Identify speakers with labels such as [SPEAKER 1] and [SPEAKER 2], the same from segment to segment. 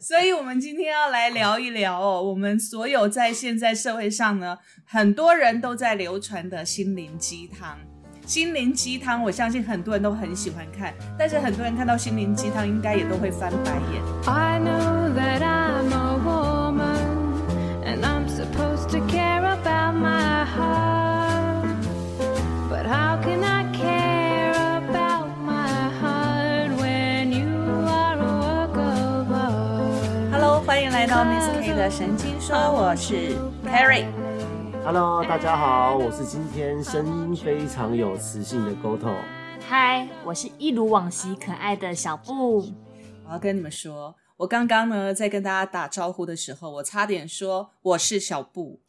[SPEAKER 1] 所以，我们今天要来聊一聊哦，我们所有在现在社会上呢，很多人都在流传的心灵鸡汤。心灵鸡汤，我相信很多人都很喜欢看，但是很多人看到心灵鸡汤，应该也都会翻白眼。
[SPEAKER 2] I know that I'm a woman and I'm supposed to care about my heart. But how can I
[SPEAKER 1] 到 Miss K 的神经说，我是 Carrie。
[SPEAKER 3] Hello，大家好，我是今天声音非常有磁性的 Goto。
[SPEAKER 4] 嗨，我是一如往昔可爱的小布。
[SPEAKER 1] 我要跟你们说，我刚刚呢在跟大家打招呼的时候，我差点说我是小布，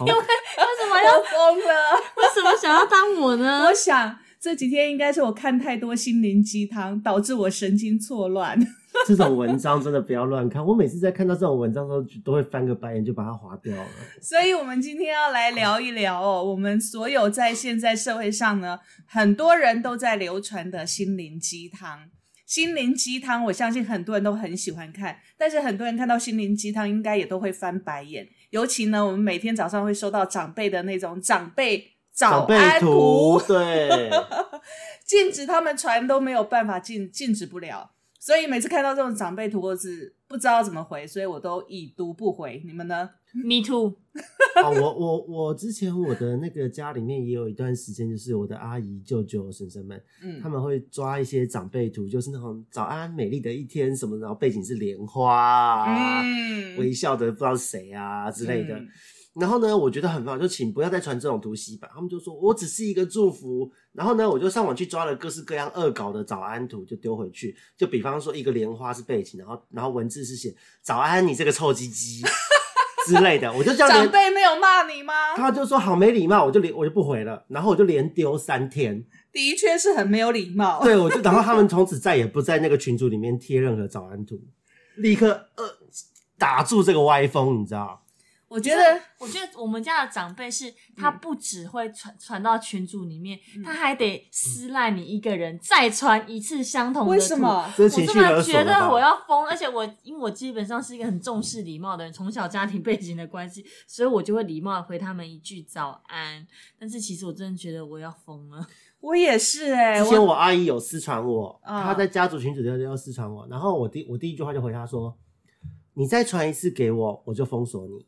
[SPEAKER 3] 因
[SPEAKER 4] 为为什么要
[SPEAKER 1] 我疯了。
[SPEAKER 4] 为什么想要当我呢？
[SPEAKER 1] 我想这几天应该是我看太多心灵鸡汤，导致我神经错乱。
[SPEAKER 3] 这种文章真的不要乱看，我每次在看到这种文章的时候，都会翻个白眼，就把它划掉了。
[SPEAKER 1] 所以，我们今天要来聊一聊哦，我们所有在现在社会上呢，很多人都在流传的心灵鸡汤。心灵鸡汤，我相信很多人都很喜欢看，但是很多人看到心灵鸡汤，应该也都会翻白眼。尤其呢，我们每天早上会收到长辈的那种长辈早安
[SPEAKER 3] 图，对，
[SPEAKER 1] 禁止他们传都没有办法禁禁止不了，所以每次看到这种长辈图，我是不知道怎么回，所以我都已读不回。你们呢
[SPEAKER 4] ？Me too。
[SPEAKER 3] 哦，我我我之前我的那个家里面也有一段时间，就是我的阿姨、舅舅、婶婶们，
[SPEAKER 1] 嗯
[SPEAKER 3] 他们会抓一些长辈图，就是那种早安美丽的一天什么，然后背景是莲花啊，
[SPEAKER 1] 嗯
[SPEAKER 3] 微笑的不知道是谁啊之类的。
[SPEAKER 1] 嗯
[SPEAKER 3] 然后呢，我觉得很棒，就请不要再传这种图洗版。他们就说我只是一个祝福。然后呢，我就上网去抓了各式各样恶搞的早安图，就丢回去。就比方说一个莲花是背景，然后然后文字是写早安你这个臭鸡鸡之类的，我就这样
[SPEAKER 1] 长
[SPEAKER 3] 连。
[SPEAKER 1] 辈没有骂你吗？
[SPEAKER 3] 他就说好没礼貌，我就连我就不回了，然后我就连丢三天。
[SPEAKER 1] 的确是很没有礼貌。
[SPEAKER 3] 对，我就然后他们从此再也不在那个群组里面贴任何早安图，立刻呃打住这个歪风，你知道？
[SPEAKER 1] 我觉得
[SPEAKER 4] 我觉得我们家的长辈是，他不只会传传到群组里面，
[SPEAKER 1] 嗯
[SPEAKER 4] 他还得私赖你一个人，再传一次相同的。
[SPEAKER 1] 为什？么？
[SPEAKER 3] 这
[SPEAKER 4] 我真的觉得我要疯，而且我因为我基本上是一个很重视礼貌的人，从小家庭背景的关系，所以我就会礼貌的回他们一句早安。但是其实我真的觉得我要疯了。
[SPEAKER 1] 我也是哎、
[SPEAKER 3] 之前我阿姨有私传我，
[SPEAKER 1] 啊
[SPEAKER 3] 她在家族群组里头要私传我，然后我第我第一句话就回她说：“你再传一次给我，我就封锁你。”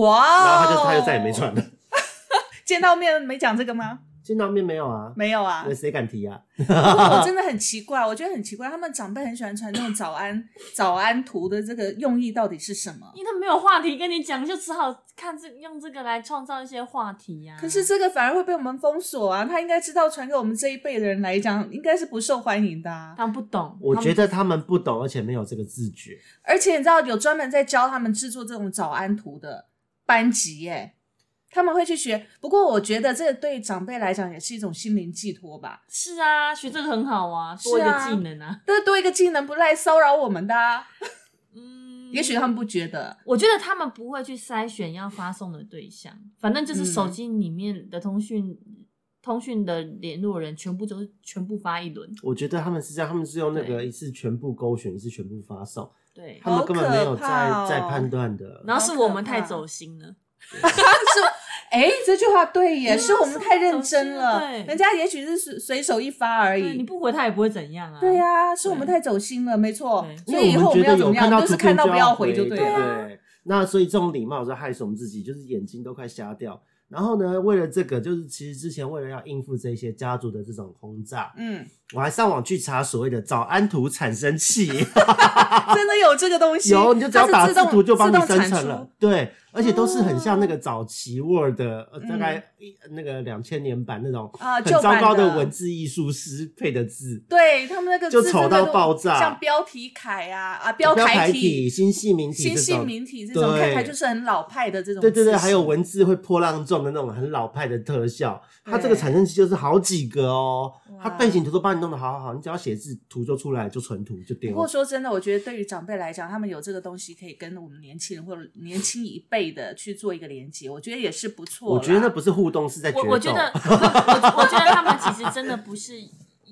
[SPEAKER 1] 哇哦，
[SPEAKER 3] 然后他就他就再也没穿了。
[SPEAKER 1] 见到面没讲这个吗？
[SPEAKER 3] 见到面没有啊？
[SPEAKER 1] 没有啊
[SPEAKER 3] 那。谁敢提啊？
[SPEAKER 1] 我真的很奇怪，我觉得很奇怪，他们长辈很喜欢传那种早安 早安图的这个用意到底是什么？
[SPEAKER 4] 因为他没有话题跟你讲，就只好看这用这个来创造一些话题呀、
[SPEAKER 1] 可是这个反而会被我们封锁啊！他应该知道，传给我们这一辈的人来讲，应该是不受欢迎的、啊。
[SPEAKER 4] 他们不懂，
[SPEAKER 3] 我觉得他们不懂，而且没有这个自觉。
[SPEAKER 1] 而且你知道，有专门在教他们制作这种早安图的班级耶，他们会去学。不过我觉得这个对长辈来讲也是一种心灵寄托吧，
[SPEAKER 4] 是啊，学这个很好啊，多一个技能啊。
[SPEAKER 1] 这多一个技能不来骚扰我们的、啊。
[SPEAKER 4] 嗯，
[SPEAKER 1] 也许他们不觉得，
[SPEAKER 4] 我觉得他们不会去筛选要发送的对象，反正就是手机里面的通讯、通讯的联络人全部都是全部发一轮。
[SPEAKER 3] 我觉得他们是这样，他们是用那个一次全部勾选，一次全部发送，
[SPEAKER 4] 对，
[SPEAKER 3] 他们根本没有在在判断的。
[SPEAKER 4] 然后是我们太走心了。
[SPEAKER 1] 是哎，这句话对耶，是我们太认真了。
[SPEAKER 4] 对
[SPEAKER 1] 人家也许是随随手一发而
[SPEAKER 4] 已，你。不回他也不会怎样啊。
[SPEAKER 1] 对呀、是我们太走心了，没错。所以以后我们要怎么样，就是看到不要
[SPEAKER 3] 回
[SPEAKER 1] 回就对了。
[SPEAKER 3] 对，那所以这种礼貌是害死我们自己，就是眼睛都快瞎掉。然后呢，为了这个，就是其实之前为了要应付这些家族的这种轰炸，
[SPEAKER 1] 嗯，
[SPEAKER 3] 我还上网去查所谓的早安图产生器，
[SPEAKER 1] 真的有这个东西，
[SPEAKER 3] 有你就只要打字图就帮你生成了，对，而且都是很像那个早期 Word 的
[SPEAKER 1] 嗯。
[SPEAKER 3] 大概一那个两千年版那种
[SPEAKER 1] 啊
[SPEAKER 3] 很糟糕的文字艺术师配的字，
[SPEAKER 1] 对他们那个
[SPEAKER 3] 就丑到爆炸。
[SPEAKER 1] 像标题楷啊啊标
[SPEAKER 3] 标
[SPEAKER 1] 楷
[SPEAKER 3] 体、新细明体
[SPEAKER 1] 新细明体这种
[SPEAKER 3] 对。
[SPEAKER 1] 看起来就是很老派的这种。
[SPEAKER 3] 对对对，还有文字会破浪状的那种很老派的特效，它这个
[SPEAKER 1] 对。
[SPEAKER 3] 产生器就是好几个哦，它
[SPEAKER 1] 哇
[SPEAKER 3] 背景图都帮你弄得好好好，你只要写字，图就出来，就纯图就丢
[SPEAKER 1] 不。过说真的，我觉得对于长辈来讲，他们有这个东西可以跟我们年轻人或者年轻一辈的去做一个连接，我觉得也是不错。
[SPEAKER 3] 我觉得那不是互动，是在。
[SPEAKER 4] 我我觉得，我我觉得他们其实真的不是，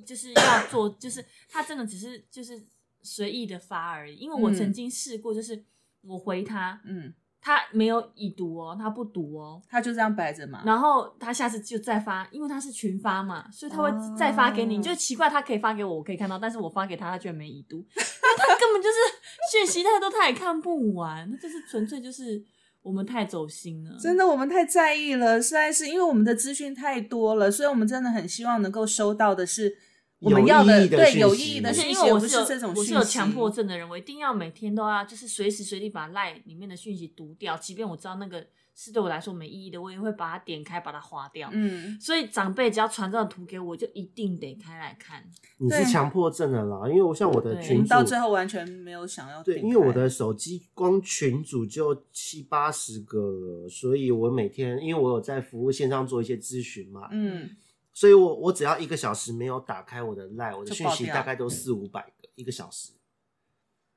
[SPEAKER 4] 就是要做，就是他真的只是就是随意的发而已。因为我
[SPEAKER 1] 嗯
[SPEAKER 4] 曾经试过，就是我回他，
[SPEAKER 1] 嗯，
[SPEAKER 4] 他没有已读哦，他不读哦，
[SPEAKER 1] 他就这样摆着嘛。
[SPEAKER 4] 然后他下次就再发，因为他是群发嘛，所以他会
[SPEAKER 1] 哦
[SPEAKER 4] 再发给你。你就奇怪，他可以发给我，我可以看到，但是我发给他，他居然没已读，因为他根本就是 讯息太多，他也看不完。那就是纯粹就是我们太走心了，
[SPEAKER 1] 真的，我们太在意了，实在是因为我们的资讯太多了，所以我们真的很希望能够收到的是我们要
[SPEAKER 3] 有意义的
[SPEAKER 1] 对
[SPEAKER 3] 讯息
[SPEAKER 1] 有意义的
[SPEAKER 4] 而且
[SPEAKER 1] 讯息，而不
[SPEAKER 4] 因为我是有
[SPEAKER 1] 这种讯息。
[SPEAKER 4] 我是有强迫症的人，我一定要每天都要就是随时随地把 line 里面的讯息读掉，即便我知道那个是对我来说没意义的，我也会把它点开，把它划掉。
[SPEAKER 1] 嗯，
[SPEAKER 4] 所以长辈只要传这种图给我，我就一定得开来看。
[SPEAKER 3] 你是
[SPEAKER 1] 对
[SPEAKER 3] 强迫症的啦，因为我像我的群主
[SPEAKER 1] 到最后完全没有想要
[SPEAKER 3] 对，因为我的手机光群组就七八十个了，所以我每天因为我有在服务线上做一些咨询嘛，
[SPEAKER 1] 嗯
[SPEAKER 3] 所以我我只要一个小时没有打开我的 line，我的讯息大概都四五百个一个小时。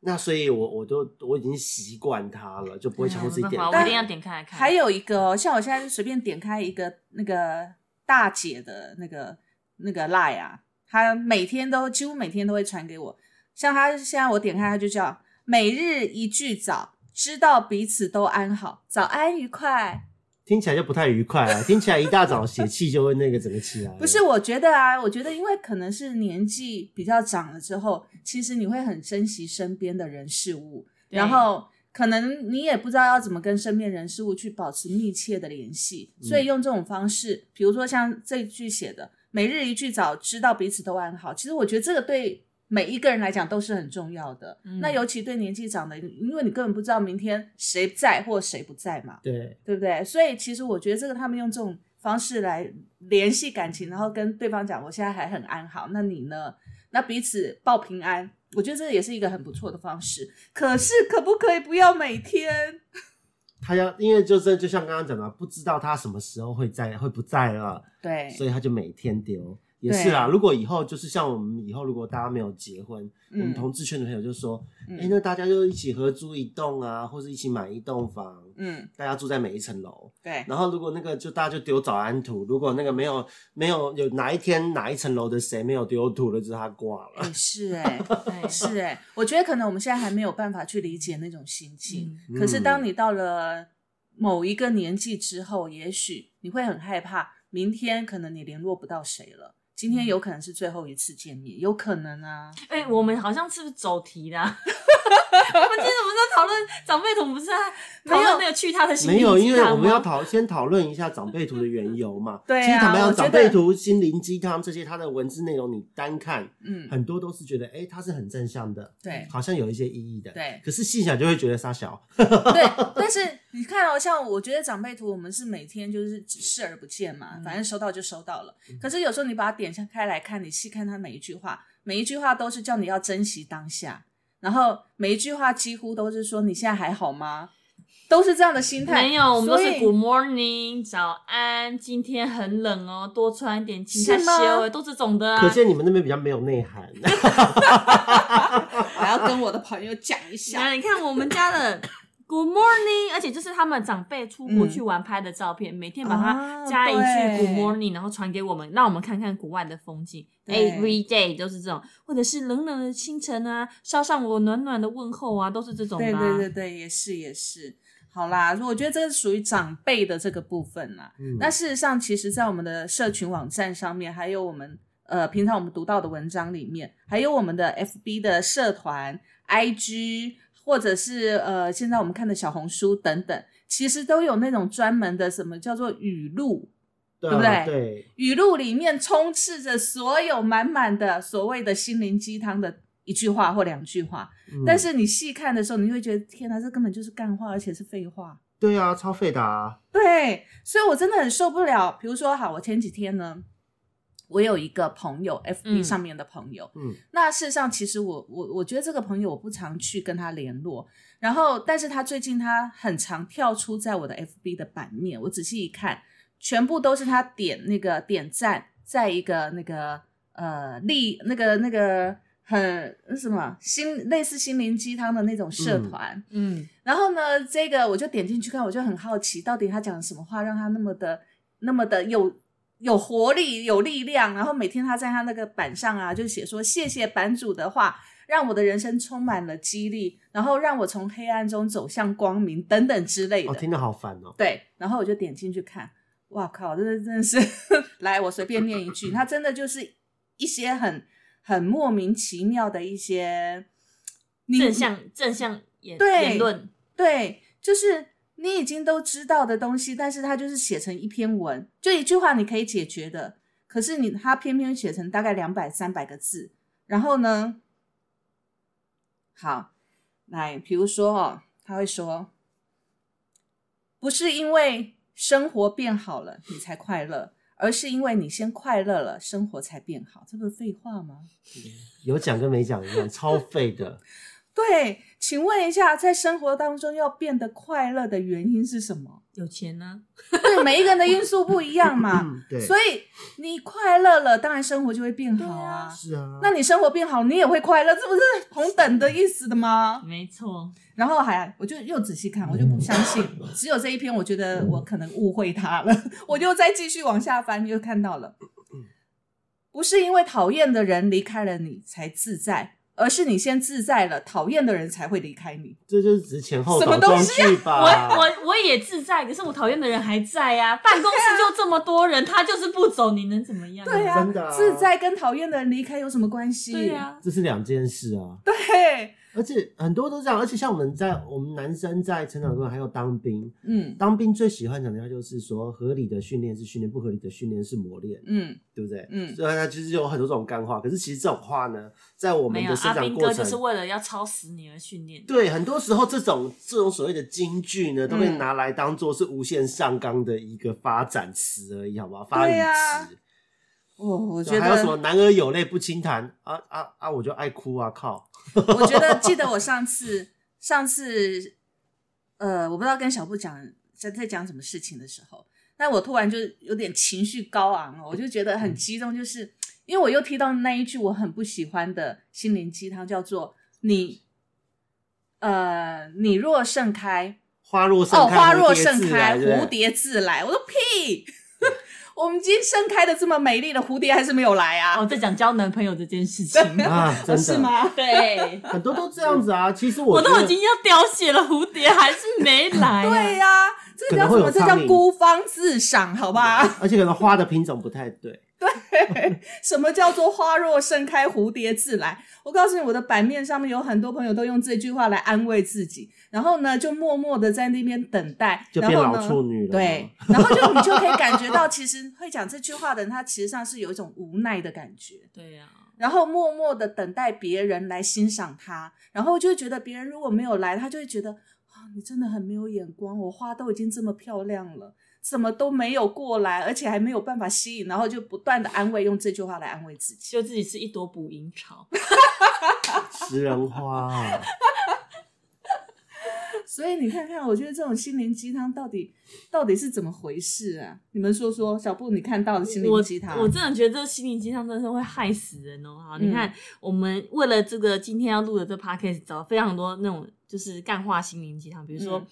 [SPEAKER 3] 那所以我，我都我已经习惯它了，就不会强迫自己点
[SPEAKER 4] 我一定要点开来看。
[SPEAKER 1] 还有一个哦，像我现在就随便点开一个那个大姐的那个那个 line 啊，她每天都几乎每天都会传给我。像她现在我点开，她就叫每日一句早，知道彼此都安好，早安愉快。
[SPEAKER 3] 听起来就不太愉快啊！听起来一大早血气就会那个整个起来。
[SPEAKER 1] 不是，我觉得啊，我觉得因为可能是年纪比较长了之后，其实你会很珍惜身边的人事物，然后可能你也不知道要怎么跟身边人事物去保持密切的联系，所以用这种方式，比如说像这一句写的“每日一句早，知道彼此都安好”，其实我觉得这个对。每一个人来讲都是很重要的，
[SPEAKER 4] 嗯
[SPEAKER 1] 那尤其对年纪长的，因为你根本不知道明天谁在或谁不在嘛，
[SPEAKER 3] 对，
[SPEAKER 1] 对不对？所以其实我觉得这个他们用这种方式来联系感情，然后跟对方讲我现在还很安好，那你呢？那彼此报平安，我觉得这也是一个很不错的方式。可是可不可以不要每天？
[SPEAKER 3] 他要因为就是就像刚刚讲的，不知道他什么时候会在会不在了，
[SPEAKER 1] 对，
[SPEAKER 3] 所以他就每天丢。也是啦，如果以后就是像我们以后，如果大家没有结婚，我们
[SPEAKER 1] 嗯
[SPEAKER 3] 同志圈的朋友就说，哎、
[SPEAKER 1] 嗯
[SPEAKER 3] 那大家就一起合租一栋啊，或者一起买一栋房，
[SPEAKER 1] 嗯，
[SPEAKER 3] 大家住在每一层楼。
[SPEAKER 1] 对，
[SPEAKER 3] 然后如果那个就大家就丢早安图，如果那个没有没有有哪一天哪一层楼的谁没有丢图了，就是他挂了。
[SPEAKER 1] 也 是哎、
[SPEAKER 4] 对
[SPEAKER 1] 是哎、我觉得可能我们现在还没有办法去理解那种心情。
[SPEAKER 3] 嗯
[SPEAKER 1] 可是当你到了某一个年纪之后，也许你会很害怕，明天可能你联络不到谁了。今天有可能是最后一次见面，有可能啊。
[SPEAKER 4] 哎、我们好像是不是走题啦？我们今天我们在讨论长辈图，不是在讨论那个去他的心灵
[SPEAKER 3] 没有，因为我们要讨先讨论一下长辈图的缘由嘛。
[SPEAKER 1] 对啊
[SPEAKER 3] 其实坦白讲，
[SPEAKER 1] 我觉得
[SPEAKER 3] 长辈图、心灵鸡汤这些，它的文字内容你单看，
[SPEAKER 1] 嗯，
[SPEAKER 3] 很多都是觉得，哎、它是很正向的，
[SPEAKER 1] 对
[SPEAKER 3] 好像有一些意义的。
[SPEAKER 1] 对
[SPEAKER 3] 可是细想就会觉得傻小。
[SPEAKER 1] 对。但是你看哦，像我觉得长辈图，我们是每天就是只视而不见嘛，反正收到就收到了。可是有时候你把它点开来看，你细看它每一句话，每一句话都是叫你要珍惜当下，然后每一句话几乎都是说你现在还好吗？都是这样的心态。
[SPEAKER 4] 没有，我们都是 Good morning，早安，今天很冷哦，多穿一点，请
[SPEAKER 1] 是吗
[SPEAKER 4] 他修，哎都这种的啊。
[SPEAKER 3] 可见你们那边比较没有内涵。
[SPEAKER 1] 我要跟我的朋友讲一下。
[SPEAKER 4] 你看我们家的 Good morning，而且就是他们长辈出国
[SPEAKER 1] 嗯
[SPEAKER 4] 去玩拍的照片，每天把
[SPEAKER 1] 啊
[SPEAKER 4] 它加一句 Good morning，然后传给我们，让我们看看国外的风景。Every day 都是这种，或者是冷冷的清晨啊，捎上我暖暖的问候啊，都是这种的、
[SPEAKER 1] 对
[SPEAKER 4] 啊。
[SPEAKER 1] 对对对，也是也是。好啦，我觉得这是属于长辈的这个部分啦。
[SPEAKER 3] 嗯
[SPEAKER 1] 那事实上，其实，在我们的社群网站上面，还有我们呃平常我们读到的文章里面，还有我们的 FB 的社团、IG，或者是呃现在我们看的小红书等等，其实都有那种专门的什么叫做语录。
[SPEAKER 3] 对
[SPEAKER 1] 对不对
[SPEAKER 3] 啊对，
[SPEAKER 1] 语录里面充斥着所有满满的所谓的心灵鸡汤的一句话或两句话，
[SPEAKER 3] 嗯
[SPEAKER 1] 但是你细看的时候，你会觉得天哪，这根本就是干话，而且是废话。
[SPEAKER 3] 对啊，超废的啊。
[SPEAKER 1] 对，所以我真的很受不了。比如说，好，我前几天呢，我有一个朋友，FB
[SPEAKER 4] 嗯。
[SPEAKER 1] 上面的朋友，
[SPEAKER 3] 嗯。
[SPEAKER 1] 那事实上，其实我我我觉得这个朋友我不常去跟他联络，然后，但是他最近他很常跳出在我的 FB 的版面，我仔细一看，全部都是他点那个点赞，在一个那个呃力那个那个很那什么心类似心灵鸡汤的那种社
[SPEAKER 3] 嗯。
[SPEAKER 1] 团，
[SPEAKER 4] 嗯，
[SPEAKER 1] 然后呢，这个我就点进去看，我就很好奇，到底他讲什么话让他那么的那么的有有活力、有力量。然后每天他在他那个板上啊，就写说谢谢版主的话，让我的人生充满了激励，然后让我从黑暗中走向光明等等之类的。
[SPEAKER 3] 哦，听得好烦哦。
[SPEAKER 1] 对，然后我就点进去看，哇靠，这真的是，来，我随便念一句，他真的就是一些很很莫名其妙的一些
[SPEAKER 4] 正向正向言言论，
[SPEAKER 1] 对，就是你已经都知道的东西，但是它就是写成一篇文，就一句话你可以解决的，可是你它偏偏写成大概两百三百个字，然后呢，好，来，比如说哦，他会说，不是因为生活变好了你才快乐，而是因为你先快乐了，生活才变好，这不是废话吗？
[SPEAKER 3] 有讲跟没讲一样，超废的。
[SPEAKER 1] 对，请问一下，在生活当中要变得快乐的原因是什么？
[SPEAKER 4] 有钱呢、
[SPEAKER 1] 对，每一个人的因素不一样嘛。
[SPEAKER 3] 嗯，对，
[SPEAKER 1] 所以你快乐了，当然生活就会变好啊
[SPEAKER 4] 啊。
[SPEAKER 3] 是啊。
[SPEAKER 1] 那你生活变好，你也会快乐，这不是同等的意思的吗？
[SPEAKER 4] 没错，
[SPEAKER 1] 然后还，我就又仔细看，我就不相信，只有这一篇，我觉得我可能误会他了，我就再继续往下翻，又看到了，不是因为讨厌的人离开了你才自在，而是你先自在了，讨厌的人才会离开你。
[SPEAKER 3] 这就是值前后
[SPEAKER 1] 什么东西啊
[SPEAKER 3] 句吧？
[SPEAKER 4] 我我我也自在，可是我讨厌的人还在呀、办公室就这么多人，他就是不走，你能怎么样？
[SPEAKER 1] 对啊，
[SPEAKER 3] 真的啊
[SPEAKER 1] 自在跟讨厌的人离开有什么关系？
[SPEAKER 4] 对呀、
[SPEAKER 3] 这是两件事啊。
[SPEAKER 1] 对，
[SPEAKER 3] 而且很多都这样，而且像我们在我们男生在成长过程还有当兵，
[SPEAKER 1] 嗯
[SPEAKER 3] 当兵最喜欢讲的话就是说，合理的训练是训练，不合理的训练是磨练，
[SPEAKER 1] 嗯
[SPEAKER 3] 对不对？
[SPEAKER 1] 嗯，
[SPEAKER 3] 所以它其实有很多这种干话，可是其实这种话呢，在我们的生
[SPEAKER 4] 阿兵
[SPEAKER 3] 长过程，
[SPEAKER 4] 哥就是为了要超死你而训练。
[SPEAKER 3] 对，很多时候这种这种所谓的金句呢，都被
[SPEAKER 1] 嗯
[SPEAKER 3] 拿来当做是无限上纲的一个发展词而已，好不好？发语词。
[SPEAKER 1] 我我
[SPEAKER 3] 对
[SPEAKER 1] 觉得，
[SPEAKER 3] 还有什么男儿有泪不轻弹啊啊啊！我就爱哭啊！靠，
[SPEAKER 1] 我觉得 记得我上次上次，呃，我不知道跟小布讲在在讲什么事情的时候，但我突然就有点情绪高昂哦，我就觉得很激动，就是因为我又提到那一句我很不喜欢的心灵鸡汤，叫做你。呃，你若盛开，
[SPEAKER 3] 花若盛
[SPEAKER 1] 哦，
[SPEAKER 3] 开，
[SPEAKER 1] 花若盛开，蝴蝶自来。我说屁，我们今天盛开的这么美丽的蝴蝶还是没有来啊？
[SPEAKER 4] 哦，在讲交男朋友这件事情，
[SPEAKER 3] 啊，真的
[SPEAKER 1] 是？吗？
[SPEAKER 4] 对，
[SPEAKER 3] 很多都这样子啊。其实我
[SPEAKER 4] 我都已经要凋谢了，蝴蝶还是没来、啊。
[SPEAKER 1] 对呀、这叫什么？这叫孤芳自赏，好吧？
[SPEAKER 3] 而且可能花的品种不太对。
[SPEAKER 1] 什么叫做花若盛开，蝴蝶自来？我告诉你，我的版面上面有很多朋友都用这句话来安慰自己，然后呢，就默默的在那边等待，
[SPEAKER 3] 就变
[SPEAKER 1] 然后呢
[SPEAKER 3] 老处女了
[SPEAKER 1] 对，然后就你就可以感觉到，其实会讲这句话的人，他其实上是有一种无奈的感觉。
[SPEAKER 4] 对呀、
[SPEAKER 1] 然后默默的等待别人来欣赏他，然后就会觉得别人如果没有来，他就会觉得啊，你真的很没有眼光，我花都已经这么漂亮了，怎么都没有过来，而且还没有办法吸引，然后就不断的安慰，用这句话来安慰自己。
[SPEAKER 4] 就自己是一朵捕蝇草。
[SPEAKER 3] 食人花啊，
[SPEAKER 1] 所以你看看，我觉得这种心灵鸡汤到底到底是怎么回事啊？你们说说，小布你看到的心灵
[SPEAKER 4] 我
[SPEAKER 1] 鸡汤，
[SPEAKER 4] 我真的觉得这心灵鸡汤真的是会害死人哦！哈，
[SPEAKER 1] 嗯
[SPEAKER 4] 你看，我们为了这个今天要录的这 podcast，找了非常多那种就是干化心灵鸡汤，比如说、
[SPEAKER 1] 嗯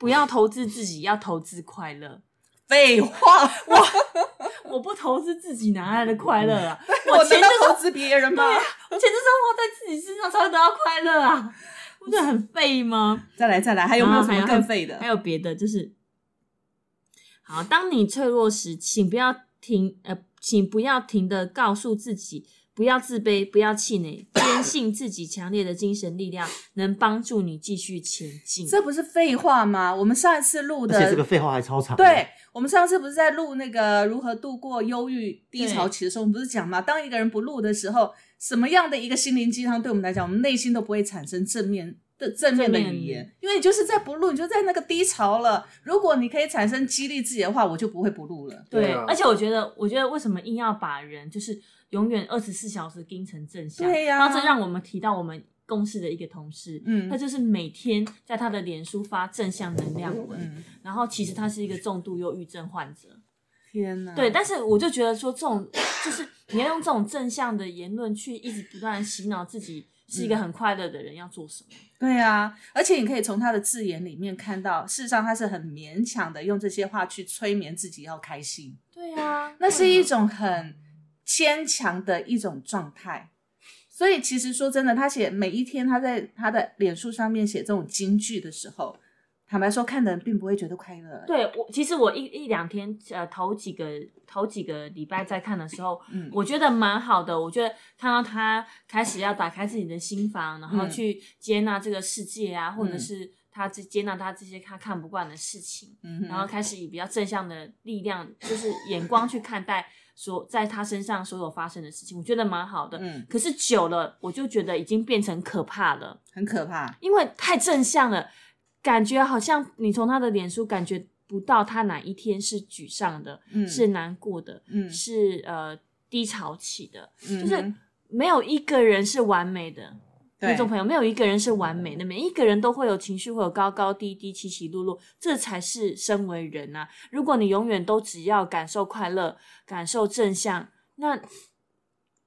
[SPEAKER 4] 不要投资自己，要投资快乐。
[SPEAKER 1] 废话，
[SPEAKER 4] 我 我不投资自己，哪来的快乐啊？
[SPEAKER 1] 我
[SPEAKER 4] 钱就是
[SPEAKER 1] 投资别人吗？
[SPEAKER 4] 我钱就是要花在自己身上才会得到快乐啊！不是很废吗？
[SPEAKER 1] 再来再来，还有没有什么更废的
[SPEAKER 4] 还？有别的，就是好，当你脆弱时，请不要停，呃，请不要停的告诉自己，不要自卑，不要气馁，坚信自己强烈的精神力量能帮助你继续前进。
[SPEAKER 1] 这不是废话吗？我们上一次录
[SPEAKER 3] 而
[SPEAKER 1] 的，
[SPEAKER 3] 且这个废话还超长。
[SPEAKER 1] 对，我们上次不是在录那个如何度过忧郁低潮期的时候，我们不是讲吗？当一个人不录的时候，什么样的一个心灵鸡汤对我们来讲，我们内心都不会产生正面的正面的
[SPEAKER 4] 语
[SPEAKER 1] 语言，因为你就是在不录，你就在那个低潮了。如果你可以产生激励自己的话，我就不会不录了。
[SPEAKER 4] 对，
[SPEAKER 3] 对啊
[SPEAKER 4] 而且我觉得，我觉得为什么硬要把人就是永远二十四小时盯成正向？
[SPEAKER 1] 对呀
[SPEAKER 4] 然后这让我们提到我们公司的一个同事，
[SPEAKER 1] 嗯
[SPEAKER 4] 他就是每天在他的脸书发正向能量文，
[SPEAKER 1] 嗯，
[SPEAKER 4] 然后其实他是一个重度忧郁症患者。
[SPEAKER 1] 天哪，
[SPEAKER 4] 对，但是我就觉得说，这种就是你要用这种正向的言论去一直不断洗脑自己是一个很快乐的人，要做什么？
[SPEAKER 1] 对啊，而且你可以从他的字眼里面看到，事实上他是很勉强的用这些话去催眠自己要开心。
[SPEAKER 4] 对啊，
[SPEAKER 1] 那是一种很牵强的一种状态。所以其实说真的，他写每一天他在他的脸书上面写这种金句的时候，坦白说，看的人并不会觉得快乐。，
[SPEAKER 4] 对我，其实我一一两天，呃，头几个头几个礼拜在看的时候，
[SPEAKER 1] 嗯
[SPEAKER 4] 我觉得蛮好的。我觉得看到他开始要打开自己的心房，然后
[SPEAKER 1] 嗯
[SPEAKER 4] 去接纳这个世界啊，或者
[SPEAKER 1] 嗯
[SPEAKER 4] 是他接接纳他这些他看不惯的事情，
[SPEAKER 1] 嗯
[SPEAKER 4] 然后开始以比较正向的力量，就是眼光去看待所在他身上所有发生的事情，我觉得蛮好的。
[SPEAKER 1] 嗯，
[SPEAKER 4] 可是久了，我就觉得已经变成可怕了。
[SPEAKER 1] 很可怕。
[SPEAKER 4] 因为太正向了，感觉好像你从他的脸书感觉不到他哪一天是沮丧的，
[SPEAKER 1] 嗯
[SPEAKER 4] 是难过的，
[SPEAKER 1] 嗯
[SPEAKER 4] 是呃低潮期的，就是没有一个人是完美的。
[SPEAKER 1] 对
[SPEAKER 4] 听众朋友，没有一个人是完美的，每一个人都会有情绪，会有高高低低、起起落落，这才是身为人啊！如果你永远都只要感受快乐、感受正向，那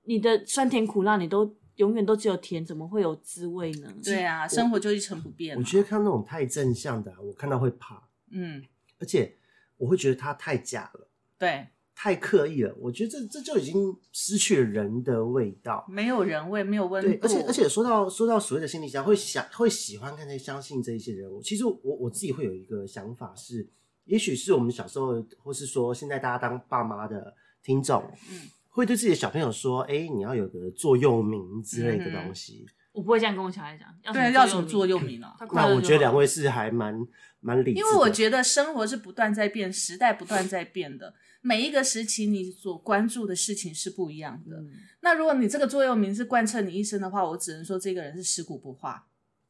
[SPEAKER 4] 你的酸甜苦辣你都永远都只有甜，怎么会有滋味呢？
[SPEAKER 1] 对啊，生活就一成不变嘛。
[SPEAKER 3] 我觉得看那种太正向的啊、我看到会怕，
[SPEAKER 1] 嗯，
[SPEAKER 3] 而且我会觉得他太假了，
[SPEAKER 1] 对，
[SPEAKER 3] 太刻意了。我觉得这这就已经失去了人的味道。
[SPEAKER 1] 没有人味，没有温
[SPEAKER 3] 对，
[SPEAKER 1] 度，
[SPEAKER 3] 而且而且说到说到所谓的心理学家，会想会喜欢看、相信这一些人物。其实我我自己会有一个想法是，也许是我们小时候，或是说现在大家当爸妈的听众，
[SPEAKER 1] 嗯，
[SPEAKER 3] 会对自己的小朋友说：“哎、你要有个座右铭之类的东西。
[SPEAKER 4] 我不会这样跟我小孩讲，要
[SPEAKER 1] 对，要什么座右铭啊？
[SPEAKER 3] 那我觉得两位是还蛮蛮理智的，
[SPEAKER 1] 因为我觉得生活是不断在变，时代不断在变的。每一个时期，你所关注的事情是不一样的。
[SPEAKER 4] 嗯
[SPEAKER 1] 那如果你这个座右铭是贯彻你一生的话，我只能说这个人是尸骨不化。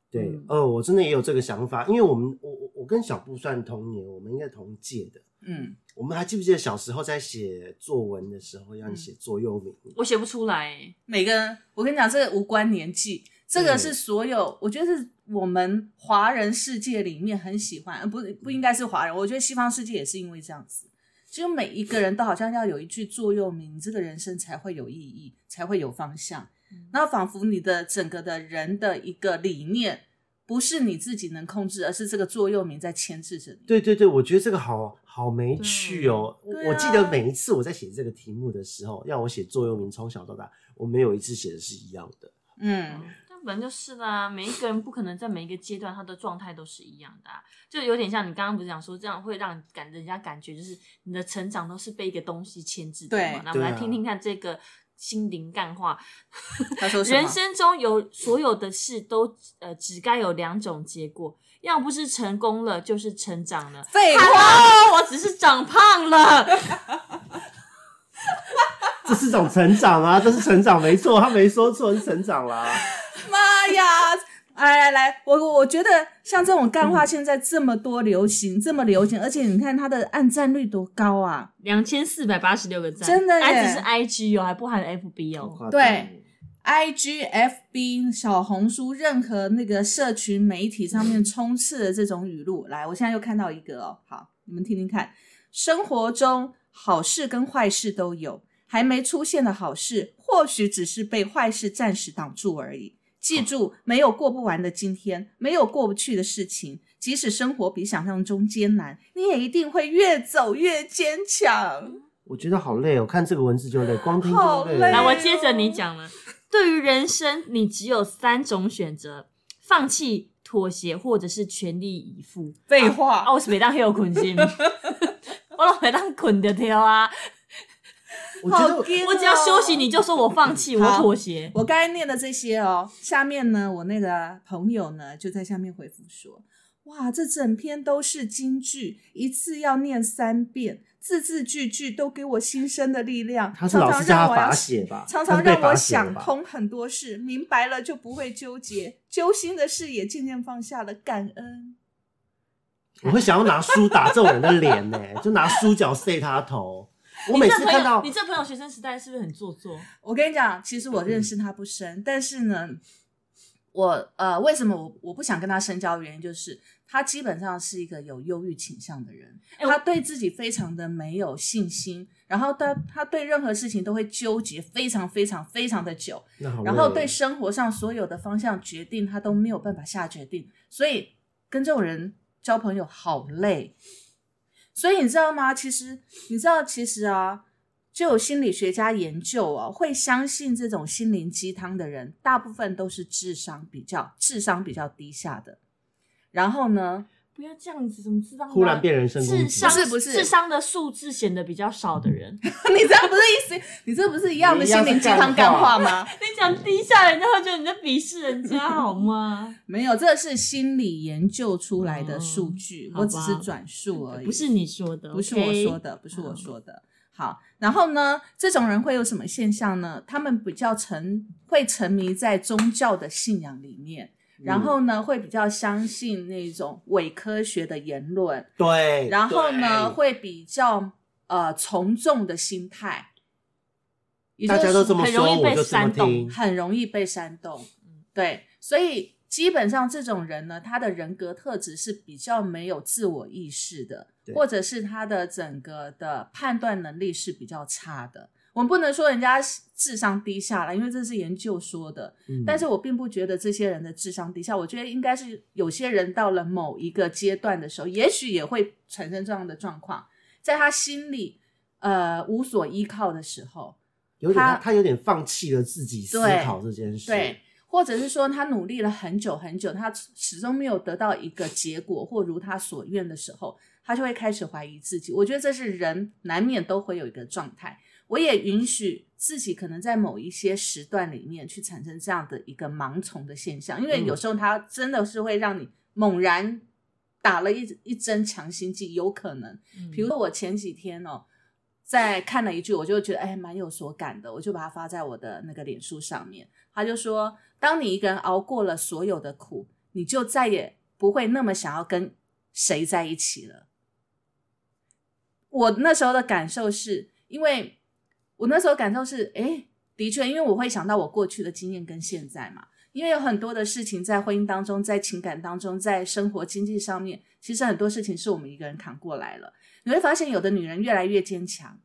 [SPEAKER 3] 对
[SPEAKER 4] 嗯，
[SPEAKER 3] 呃，我真的也有这个想法，因为我们我我我跟小布算同年，我们应该同届的。
[SPEAKER 1] 嗯，
[SPEAKER 3] 我们还记不记得小时候在写作文的时候要你写座右铭？
[SPEAKER 4] 我写不出来欸，
[SPEAKER 1] 每个人，我跟你讲，这个无关年纪，这个
[SPEAKER 3] 嗯
[SPEAKER 1] 是所有，我觉得是我们华人世界里面很喜欢，呃不不应该是华人，我觉得西方世界也是因为这样子，就每一个人都好像要有一句座右铭，你这个人生才会有意义，才会有方向。那仿佛你的整个的人的一个理念，不是你自己能控制，而是这个座右铭在牵制着你。
[SPEAKER 3] 对对对，我觉得这个好好没趣哦。我
[SPEAKER 1] 对啊
[SPEAKER 3] 我记得每一次我在写这个题目的时候，要我写座右铭，从小到大，我没有一次写的是一样的。
[SPEAKER 1] 嗯，
[SPEAKER 4] 但本来就是啦，每一个人不可能在每一个阶段他的状态都是一样的、啊，就有点像你刚刚不是讲说，这样会让感人家感觉就是你的成长都是被一个东西牵制的嘛。那我们来听听看这个心灵干话。
[SPEAKER 1] 他说什么
[SPEAKER 4] 人生中有所有的事都呃只该有两种结果，要不是成功了，就是成长了。
[SPEAKER 1] 废话，
[SPEAKER 4] 哦，我只是长胖了。
[SPEAKER 3] 这是种成长啊，这是成长，没错，他没说错，是成长啦。
[SPEAKER 1] 妈呀！来来来，我我觉得像这种干话现在这么多流行，这么流行，而且你看它的按赞率多高啊！
[SPEAKER 4] 两千四百八十六个赞，
[SPEAKER 1] 真的耶
[SPEAKER 4] 还只是 IG 哦，还不含 FB 哦。
[SPEAKER 1] 对 I G F B 小红书任何那个社群媒体上面充斥的这种语录，来，我现在又看到一个哦，好，你们听听看，生活中好事跟坏事都有，还没出现的好事，或许只是被坏事暂时挡住而已。记住，没有过不完的今天，没有过不去的事情。即使生活比想象中艰难，你也一定会越走越坚强。
[SPEAKER 3] 我觉得好累哦，看这个文字就累，光听就累。
[SPEAKER 1] 好累
[SPEAKER 4] 来，我接着你讲了。对于人生，你只有三种选择：放弃、妥协，或者是全力以赴。
[SPEAKER 1] 废话
[SPEAKER 4] 啊，我是每当有困心，我都每当困着跳啊。
[SPEAKER 3] 我觉得
[SPEAKER 1] 好惊
[SPEAKER 4] 我只要
[SPEAKER 1] 哦
[SPEAKER 4] 休息，你就说我放弃，我妥协。
[SPEAKER 1] 我刚才念的这些哦，下面呢，我那个朋友呢就在下面回复说：“哇，这整篇都是金句，一次要念三遍，字字句句都给我新生的力量，
[SPEAKER 3] 他是老
[SPEAKER 1] 常
[SPEAKER 3] 师叫他
[SPEAKER 1] 常让我要
[SPEAKER 3] 写吧？
[SPEAKER 1] 常常让我。想通很多事，明白了就不会纠结，揪心的事也渐渐放下了，感恩。
[SPEAKER 3] 我会想要拿书打这种人的脸呢，就拿书角塞他头。我每次看到
[SPEAKER 4] 你这朋友学生时代是不是很做作？
[SPEAKER 1] 我跟你讲，其实我认识他不深，但是呢，我呃，为什么我我不想跟他深交？原因就是他基本上是一个有忧郁倾向的人，
[SPEAKER 4] 哎
[SPEAKER 1] 他对自己非常的没有信心，然后他他对任何事情都会纠结非常非常非常的久，然后对生活上所有的方向决定他都没有办法下决定，所以跟这种人交朋友好累。所以你知道吗？其实你知道，其实啊，就有心理学家研究啊，会相信这种心灵鸡汤的人，大部分都是智商比较智商比较低下的。然后呢，
[SPEAKER 4] 不要这样子，怎么知道？
[SPEAKER 3] 忽然变人身攻击
[SPEAKER 4] 智商
[SPEAKER 1] 不是不是
[SPEAKER 4] 智商的数字显得比较少的人，
[SPEAKER 1] 你这样不是意思，你这不是一样的心灵鸡汤干话吗？
[SPEAKER 4] 你讲低下，人家会觉得你在鄙视人家，好吗？
[SPEAKER 1] 没有，这是心理研究出来的数据，
[SPEAKER 4] 哦
[SPEAKER 1] 我只是转述而已，
[SPEAKER 4] 不是你说的，
[SPEAKER 1] 不是我说的，不是我说的。好，然后呢，这种人会有什么现象呢？他们比较沉，会沉迷在宗教的信仰里面，然后呢，会比较相信那种伪科学的言论，
[SPEAKER 3] 对，
[SPEAKER 1] 然后呢，会比较呃从众的心态，也就
[SPEAKER 3] 大
[SPEAKER 1] 是
[SPEAKER 3] 家都这么说，
[SPEAKER 4] 很容易被
[SPEAKER 3] 我就这么
[SPEAKER 4] 煽动
[SPEAKER 3] 听。
[SPEAKER 1] 很容易被煽动。
[SPEAKER 4] 嗯
[SPEAKER 1] 对，所以基本上这种人呢，他的人格特质是比较没有自我意识的，
[SPEAKER 3] 对
[SPEAKER 1] 或者是他的整个的判断能力是比较差的。我们不能说人家智商低下了，因为这是研究说的。
[SPEAKER 3] 嗯
[SPEAKER 1] 但是我并不觉得这些人的智商低下，我觉得应该是有些人到了某一个阶段的时候，也许也会产生这样的状况，在他心里呃无所依靠的时候，
[SPEAKER 3] 有点他
[SPEAKER 1] 他
[SPEAKER 3] 他有点放弃了自己思考这件事。
[SPEAKER 1] 对，或者是说他努力了很久很久，他始终没有得到一个结果或如他所愿的时候，他就会开始怀疑自己。我觉得这是人难免都会有一个状态。我也允许自己可能在某一些时段里面去产生这样的一个盲从的现象，因为
[SPEAKER 3] 嗯
[SPEAKER 1] 有时候它真的是会让你猛然打了一一针强心剂，有可能。
[SPEAKER 4] 嗯
[SPEAKER 1] 比如说我前几天哦，在看了一句，我就觉得哎蛮有所感的，我就把它发在我的那个脸书上面。他就说，当你一个人熬过了所有的苦，你就再也不会那么想要跟谁在一起了。我那时候的感受是因为我那时候感受是，哎，的确，因为我会想到我过去的经验跟现在嘛，因为有很多的事情在婚姻当中，在情感当中，在生活经济上面，其实很多事情是我们一个人扛过来了。你会发现，有的女人越来越坚强，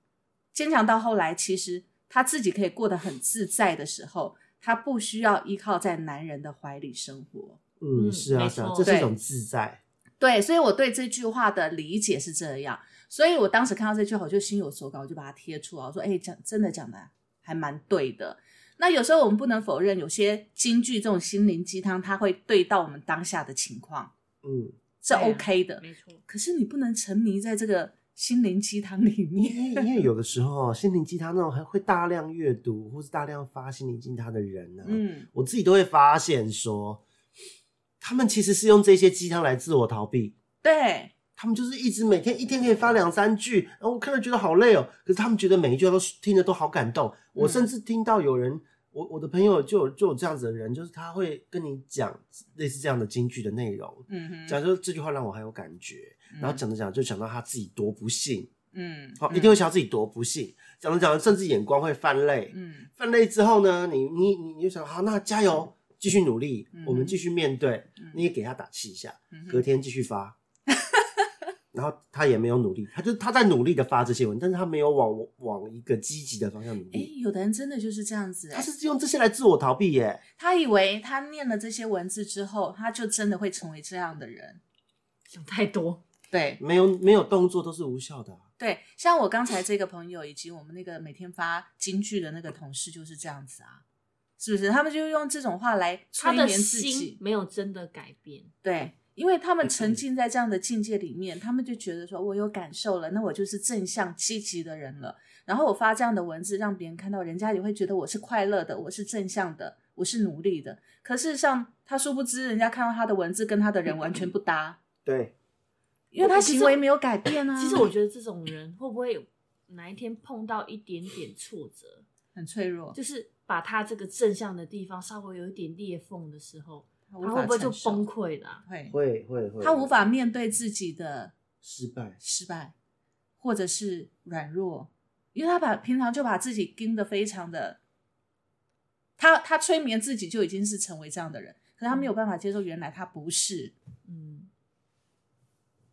[SPEAKER 1] 坚强到后来，其实她自己可以过得很自在的时候，她不需要依靠在男人的怀里生活。
[SPEAKER 3] 嗯，
[SPEAKER 4] 嗯
[SPEAKER 3] 是啊，是啊，这是一种自在。
[SPEAKER 1] 对，所以我对这句话的理解是这样。所以我当时看到这句话，我就心有所感，我就把它贴出来。我说：“哎，讲真的讲的还蛮对的。”那有时候我们不能否认，有些京剧这种心灵鸡汤，它会对到我们当下的情况，
[SPEAKER 3] 嗯，
[SPEAKER 1] 是 OK 的。
[SPEAKER 4] 没错，
[SPEAKER 1] 可是你不能沉迷在这个心灵鸡汤里面。
[SPEAKER 3] 因为因为有的时候心灵鸡汤那种还会大量阅读或是大量发心灵鸡汤的人呢、
[SPEAKER 1] 嗯，
[SPEAKER 3] 我自己都会发现说，他们其实是用这些鸡汤来自我逃避。
[SPEAKER 1] 对，
[SPEAKER 3] 他们就是一直每天一天可以发两三句，然后我看了觉得好累哦。可是他们觉得每一句话都听着都好感动。我甚至听到有人，我我的朋友就有就有这样子的人，就是他会跟你讲类似这样的京剧的内容，
[SPEAKER 1] 嗯哼，
[SPEAKER 3] 讲说这句话让我很有感觉，然后讲着讲着就讲到他自己多不幸，
[SPEAKER 1] 嗯，
[SPEAKER 3] 好、一定会想到自己多不幸，讲着讲着甚至眼光会泛泪，
[SPEAKER 1] 嗯。
[SPEAKER 3] 泛泪之后呢，你你你你就想好，那加油，继续努力，
[SPEAKER 1] 嗯。
[SPEAKER 3] 我们继续面对，
[SPEAKER 1] 嗯。
[SPEAKER 3] 你也给他打气一下，
[SPEAKER 1] 嗯
[SPEAKER 3] 隔天继续发。然后他也没有努力，他就他在努力的发这些文，但是他没有往往一个积极的方向努
[SPEAKER 1] 哎，
[SPEAKER 3] 力，
[SPEAKER 1] 有的人真的就是这样子，
[SPEAKER 3] 他是用这些来自我逃避耶。
[SPEAKER 1] 他以为他念了这些文字之后，他就真的会成为这样的人。
[SPEAKER 4] 想太多，
[SPEAKER 1] 对
[SPEAKER 3] 没有没有动作都是无效的啊、
[SPEAKER 1] 对，像我刚才这个朋友以及我们那个每天发京剧的那个同事就是这样子啊，是不是？他们就用这种话来催
[SPEAKER 4] 他的
[SPEAKER 1] 眠自己，
[SPEAKER 4] 没有真的改变，
[SPEAKER 1] 对。因为他们沉浸在这样的境界里面，他们就觉得说，我有感受了，那我就是正向积极的人了。然后我发这样的文字，让别人看到，人家也会觉得我是快乐的，我是正向的，我是努力的。可事实上，他殊不知，人家看到他的文字跟他的人完全不搭，
[SPEAKER 3] 对，
[SPEAKER 1] 因为他行为没有改变啊。
[SPEAKER 4] 其实我觉得这种人会不会有哪一天碰到一点点挫折，
[SPEAKER 1] 很脆弱，
[SPEAKER 4] 就是把他这个正向的地方稍微有一点裂缝的时候，
[SPEAKER 1] 他
[SPEAKER 4] 会不会就崩溃了啊、
[SPEAKER 1] 会，
[SPEAKER 3] 会会会，
[SPEAKER 1] 他无法面对自己的
[SPEAKER 3] 失败。
[SPEAKER 1] 失败，或者是软弱，因为他把平常就把自己盯得非常的，他他催眠自己就已经是成为这样的人，可是他没有办法接受原来他不是，
[SPEAKER 4] 嗯，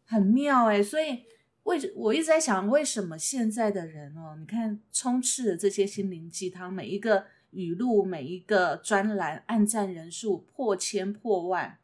[SPEAKER 1] 很妙哎、所以为我一直在想，为什么现在的人哦，你看充斥的这些心灵鸡汤，每一个语录，每一个专栏，按赞人数破千破万，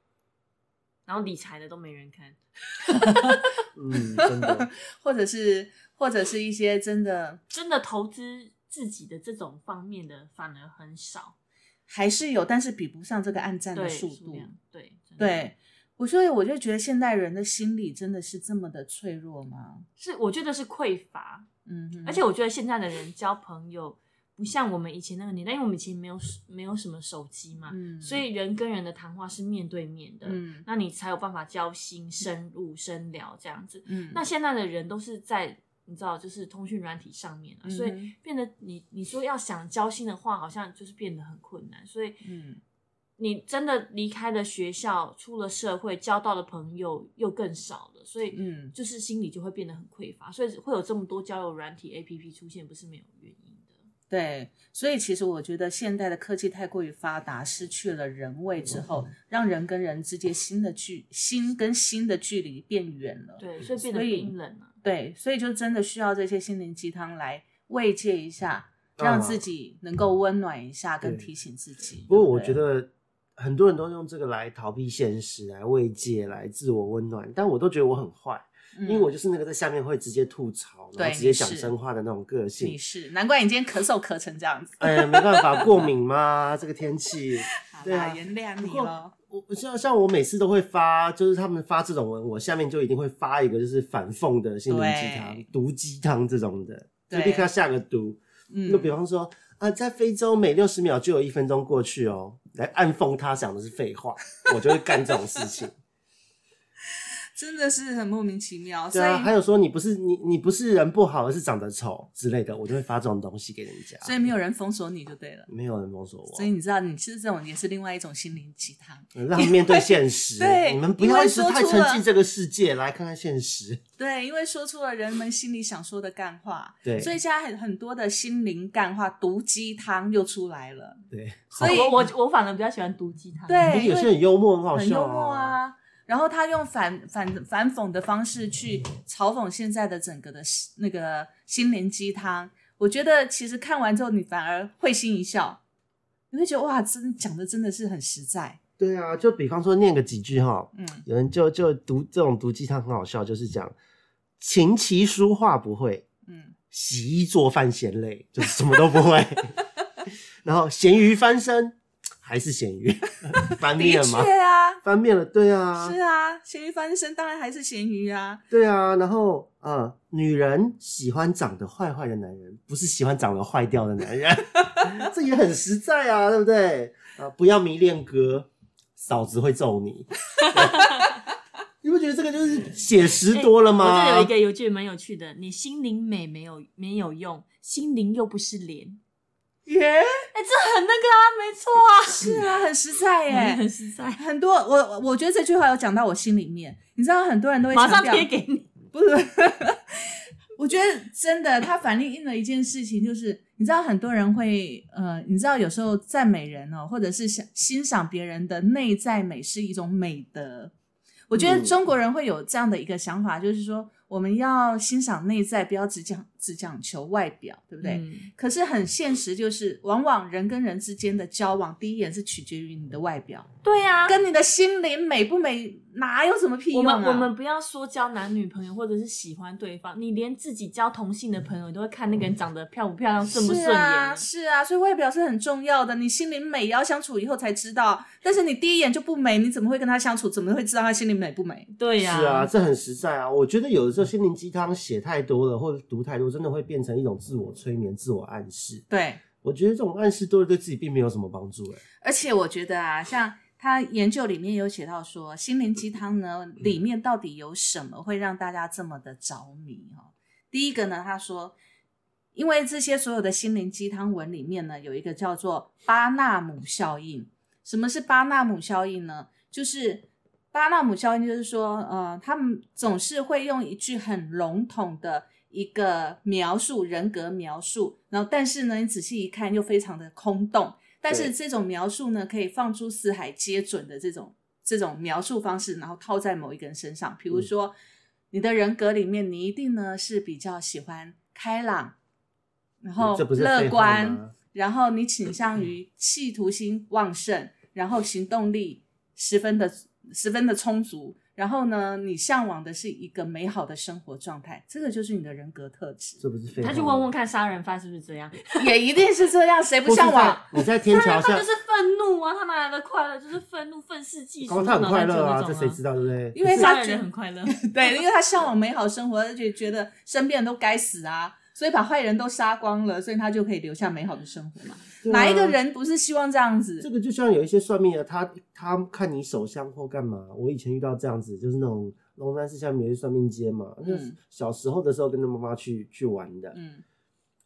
[SPEAKER 4] 然后理财的都没人看。
[SPEAKER 3] 嗯，真的，
[SPEAKER 1] 或者是或者是一些真的
[SPEAKER 4] 真的投资自己的这种方面的反而很少，
[SPEAKER 1] 还是有，但是比不上这个暗战的速度。
[SPEAKER 4] 对
[SPEAKER 1] 对，我所以我就觉得现代人的心理真的是这么的脆弱吗？
[SPEAKER 4] 是我觉得是匮乏，
[SPEAKER 1] 嗯哼，
[SPEAKER 4] 而且我觉得现在的人交朋友不像我们以前那个年代，因为我们以前没有没有什么手机嘛，
[SPEAKER 1] 嗯
[SPEAKER 4] 所以人跟人的谈话是面对面的，
[SPEAKER 1] 嗯
[SPEAKER 4] 那你才有办法交心、深入、深聊这样子。
[SPEAKER 1] 嗯，
[SPEAKER 4] 那现在的人都是在你知道，就是通讯软体上面啊，所以变得你你说要想交心的话，好像就是变得很困难。所以
[SPEAKER 1] 嗯
[SPEAKER 4] 你真的离开了学校，出了社会，交到的朋友又更少了，所以
[SPEAKER 1] 嗯
[SPEAKER 4] 就是心里就会变得很匮乏，所以会有这么多交友软体 A P P 出现，不是没有原因的。
[SPEAKER 1] 对，所以其实我觉得现代的科技太过于发达，失去了人味之后，让人跟人之间心的距心跟心的距离变远了。
[SPEAKER 4] 对，所以变得
[SPEAKER 1] 所以
[SPEAKER 4] 冰冷了。
[SPEAKER 1] 对，所以就真的需要这些心灵鸡汤来慰藉一下，
[SPEAKER 3] 啊
[SPEAKER 1] 让自己能够温暖一下，跟提醒自己。
[SPEAKER 3] 不过我觉得很多人都用这个来逃避现实，来慰藉，来自我温暖，但我都觉得我很坏，
[SPEAKER 1] 嗯
[SPEAKER 3] 因为我就是那个在下面会直接吐槽，然
[SPEAKER 1] 对
[SPEAKER 3] 后直接讲真话的那种个
[SPEAKER 1] 你
[SPEAKER 3] 性。
[SPEAKER 1] 是难怪你今天咳嗽咳成这样子。
[SPEAKER 3] 哎，没办法，过敏嘛，这个天气。
[SPEAKER 1] 好
[SPEAKER 3] 对啊
[SPEAKER 1] 啦，原谅你了。
[SPEAKER 3] 我像像我每次都会发，就是他们发这种文，我下面就一定会发一个就是反讽的心灵鸡汤、毒鸡汤这种的，就立刻下个毒。
[SPEAKER 1] 嗯
[SPEAKER 3] 就比方说啊，在非洲每六十秒就有一分钟过去哦，来暗讽他讲的是废话，我就会干这种事情。
[SPEAKER 1] 真的是很莫名其妙。所以
[SPEAKER 3] 对啊，还有说你不是你你不是人不好，而是长得丑之类的，我就会发这种东西给人家。
[SPEAKER 1] 所以没有人封锁你就对了。
[SPEAKER 3] 没有人封锁我
[SPEAKER 1] 所以，你知道，你其实这种也是另外一种心灵鸡汤。
[SPEAKER 3] 嗯让面对现实。
[SPEAKER 1] 对
[SPEAKER 3] 你们不要一直太
[SPEAKER 1] 说出了
[SPEAKER 3] 沉浸这个世界，来看看现实。
[SPEAKER 1] 对，因为说出了人们心里想说的干话，
[SPEAKER 3] 对
[SPEAKER 1] 所以现在很很多的心灵干话毒鸡汤又出来了。
[SPEAKER 3] 对，
[SPEAKER 1] 所以
[SPEAKER 4] 我我我反而比较喜欢毒鸡汤。
[SPEAKER 1] 对
[SPEAKER 3] 有些人幽默很好笑、
[SPEAKER 1] 很幽默。啊。然后他用反反反讽的方式去嘲讽现在的整个的那个心灵鸡汤，我觉得其实看完之后你反而会心一笑，你会觉得哇，真的讲的真的是很实在。
[SPEAKER 3] 对啊，就比方说念个几句哈，
[SPEAKER 1] 嗯，
[SPEAKER 3] 有人就就读这种毒鸡汤很好笑，就是讲琴棋书画不会，
[SPEAKER 1] 嗯，
[SPEAKER 3] 洗衣做饭嫌累，就是什么都不会。然后咸鱼翻身还是咸鱼，翻
[SPEAKER 1] 的
[SPEAKER 3] 面嘛，
[SPEAKER 1] 确啊，
[SPEAKER 3] 翻面了，对啊，
[SPEAKER 1] 是啊，咸鱼翻身当然还是咸鱼啊。
[SPEAKER 3] 对啊。然后呃，女人喜欢长得坏坏的男人，不是喜欢长得坏掉的男人，这也很实在啊，对不对？啊，不要迷恋哥，嫂子会揍你。你不觉得这个就是写实多了吗？
[SPEAKER 4] 我这有一个有句蛮有趣的，你心灵美没有没有用，心灵又不是脸。
[SPEAKER 1] 耶，
[SPEAKER 4] 哎、这很那个啊，没错啊，
[SPEAKER 1] 是啊，很实在耶，
[SPEAKER 4] 很实在。
[SPEAKER 1] 很多我我我觉得这句话有讲到我心里面，你知道很多人都会
[SPEAKER 4] 马上贴给你。
[SPEAKER 1] 不是，我觉得真的，它反映了一件事情，就是你知道很多人会呃，你知道有时候赞美人哦，或者是想欣赏别人的内在美是一种美德。我觉得
[SPEAKER 3] 嗯
[SPEAKER 1] 中国人会有这样的一个想法，就是说我们要欣赏内在，不要只讲只讲求外表，对不对？
[SPEAKER 4] 嗯
[SPEAKER 1] 可是很现实，就是往往人跟人之间的交往，第一眼是取决于你的外表，
[SPEAKER 4] 对啊，
[SPEAKER 1] 跟你的心灵美不美哪有什么屁
[SPEAKER 4] 我
[SPEAKER 1] 用啊？
[SPEAKER 4] 们我们不要说交男女朋友，或者是喜欢对方，你连自己交同性的朋友，你都会看那个人长得漂不漂亮、顺不顺眼
[SPEAKER 1] 是啊，是啊，所以外表是很重要的。你心灵美也要相处以后才知道，但是你第一眼就不美，你怎么会跟他相处？怎么会知道他心灵美不美？
[SPEAKER 4] 对呀、
[SPEAKER 3] 是啊，这很实在啊。我觉得有的时候心灵鸡汤写太多了，或者读太多，真的会变成一种自我催眠、自我暗示。
[SPEAKER 1] 对，
[SPEAKER 3] 我觉得这种暗示都是，对自己并没有什么帮助。哎，
[SPEAKER 1] 而且我觉得啊，像他研究里面有写到说，心灵鸡汤呢里面到底有什么会让大家这么的着迷哈？第一个呢，他说，因为这些所有的心灵鸡汤文里面呢，有一个叫做巴纳姆效应。什么是巴纳姆效应呢？就是巴纳姆效应，就是说，呃，他们总是会用一句很笼统的一个描述人格描述，然后但是呢，你仔细一看又非常的空洞。但是这种描述呢，可以放诸四海皆准的这种这种描述方式，然后套在某一个人身上。比如说，你的人格里面，你一定呢是比较喜欢开朗，然后乐观，然后你倾向于企图心旺盛，然后行动力十分的十分的充足，然后呢，你向往的是一个美好的生活状态，这个就是你的人格特质，
[SPEAKER 3] 这不是废话？
[SPEAKER 4] 他去问问看杀人犯是不是这样？
[SPEAKER 1] 也一定是这样，谁不向往？
[SPEAKER 3] 在你在天桥下
[SPEAKER 4] 杀人犯就，是愤怒啊，他哪来的快乐？就是愤怒、愤世嫉俗。
[SPEAKER 3] 搞不好他很快乐啊，
[SPEAKER 4] 那
[SPEAKER 3] 这谁知道对不对？
[SPEAKER 1] 因为
[SPEAKER 4] 杀人
[SPEAKER 1] 他觉得
[SPEAKER 4] 很快乐。
[SPEAKER 1] 对，因为他向往美好生活，而且觉得身边人都该死啊，所以把坏人都杀光了，所以他就可以留下美好的生活嘛。哪一个人不是希望这样子？
[SPEAKER 3] 这个就像有一些算命的，他他看你手相或干嘛。我以前遇到这样子，就是那种龙山寺下面有一算命街嘛，那
[SPEAKER 1] 嗯
[SPEAKER 3] 小时候的时候跟着妈妈去去玩的，
[SPEAKER 1] 嗯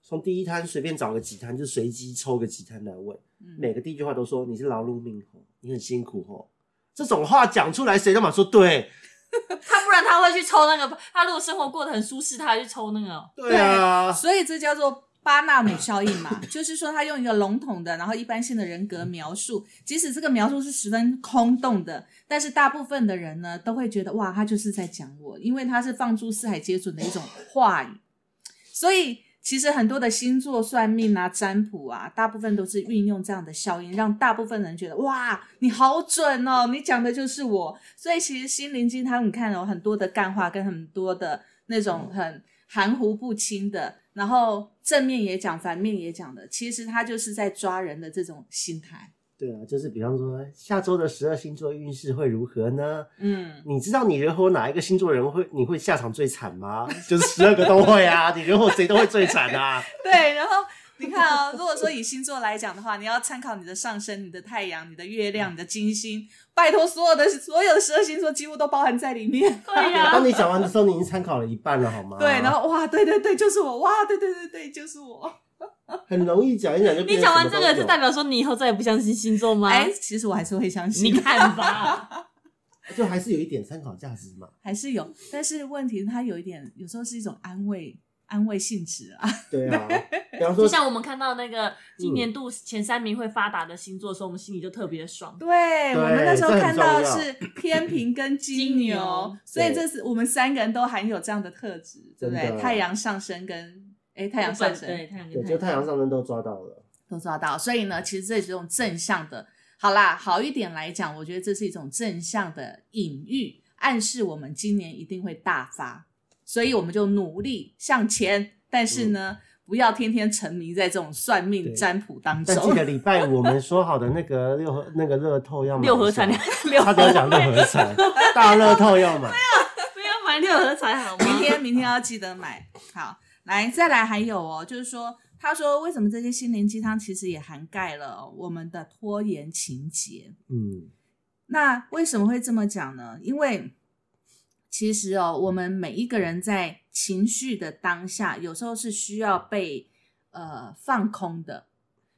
[SPEAKER 3] 从第一摊随便找个几摊，就随机抽个几摊来问，
[SPEAKER 1] 嗯，
[SPEAKER 3] 每个第一句话都说你是劳碌命吼，你很辛苦吼。这种话讲出来，谁都嘛说对，
[SPEAKER 4] 他不然他会去抽那个，他如果生活过得很舒适，他还去抽那个。
[SPEAKER 3] 对啊，
[SPEAKER 1] 所以这叫做巴纳姆效应嘛，就是说他用一个笼统的，然后一般性的人格描述，即使这个描述是十分空洞的，但是大部分的人呢都会觉得哇，他就是在讲我，因为他是放诸四海皆准的一种话语，所以。其实很多的星座算命啊、占卜啊，大部分都是运用这样的效应，让大部分人觉得哇，你好准哦，你讲的就是我。所以其实心灵鸡汤，你看有很多的干话，跟很多的那种很含糊不清的，然后正面也讲，反面也讲的，其实他就是在抓人的这种心态。
[SPEAKER 3] 对啊，就是比方说下周的十二星座运势会如何呢？
[SPEAKER 1] 嗯，
[SPEAKER 3] 你知道你惹火哪一个星座人会你会下场最惨吗？就是十二个都会啊，你惹火谁都会最惨啊。
[SPEAKER 1] 对。然后你看啊、如果说以星座来讲的话，你要参考你的上升、你的太阳、你的月亮、你的金星，拜托，所有的所有的十二星座几乎都包含在里面。
[SPEAKER 4] 对呀、
[SPEAKER 3] 当你讲完的时候，你已经参考了一半了，好吗？
[SPEAKER 1] 对，然后哇，对对对，就是我，哇，对对对对，就是我。
[SPEAKER 3] 很容易讲一讲就
[SPEAKER 4] 你讲完这个，就代表说你以后再也不相信星座吗？
[SPEAKER 1] 哎，其实我还是会相信。
[SPEAKER 4] 你看吧，
[SPEAKER 3] 就还是有一点参考价值嘛。
[SPEAKER 1] 还是有，但是问题它有一点，有时候是一种安慰，安慰性质啊。
[SPEAKER 3] 对啊，比方说
[SPEAKER 4] 就像我们看到那个今年度前三名会发达的星座的时候，我们心里就特别爽。
[SPEAKER 1] 对我们那时候看到的是天平跟 金
[SPEAKER 4] 金
[SPEAKER 1] 牛
[SPEAKER 4] 牛，
[SPEAKER 1] 所以
[SPEAKER 3] 对
[SPEAKER 1] 这是我们三个人都含有这样的特质，对不对？太阳上升跟哎太阳上升
[SPEAKER 4] 对太阳
[SPEAKER 3] 对，
[SPEAKER 4] 跟
[SPEAKER 3] 就太阳上升都抓到了。
[SPEAKER 1] 都抓到，所以呢，其实这是一种正向的。好啦，好一点来讲，我觉得这是一种正向的隐喻，暗示我们今年一定会大发，所以我们就努力向前。但是呢，不要天天沉迷在这种算命占卜当中
[SPEAKER 3] 但记。得礼拜五我们说好的那个 六合那个乐透要买
[SPEAKER 4] 六合彩
[SPEAKER 3] 一下 他只要讲六合彩，大乐透要买。
[SPEAKER 4] 不要买六合彩好吗？
[SPEAKER 1] 明天明天要记得买。好，来再来还有哦，就是说，他说为什么这些心灵鸡汤其实也涵盖了我们的拖延情节。
[SPEAKER 3] 嗯，
[SPEAKER 1] 那为什么会这么讲呢？因为其实哦，我们每一个人在情绪的当下，有时候是需要被呃放空的，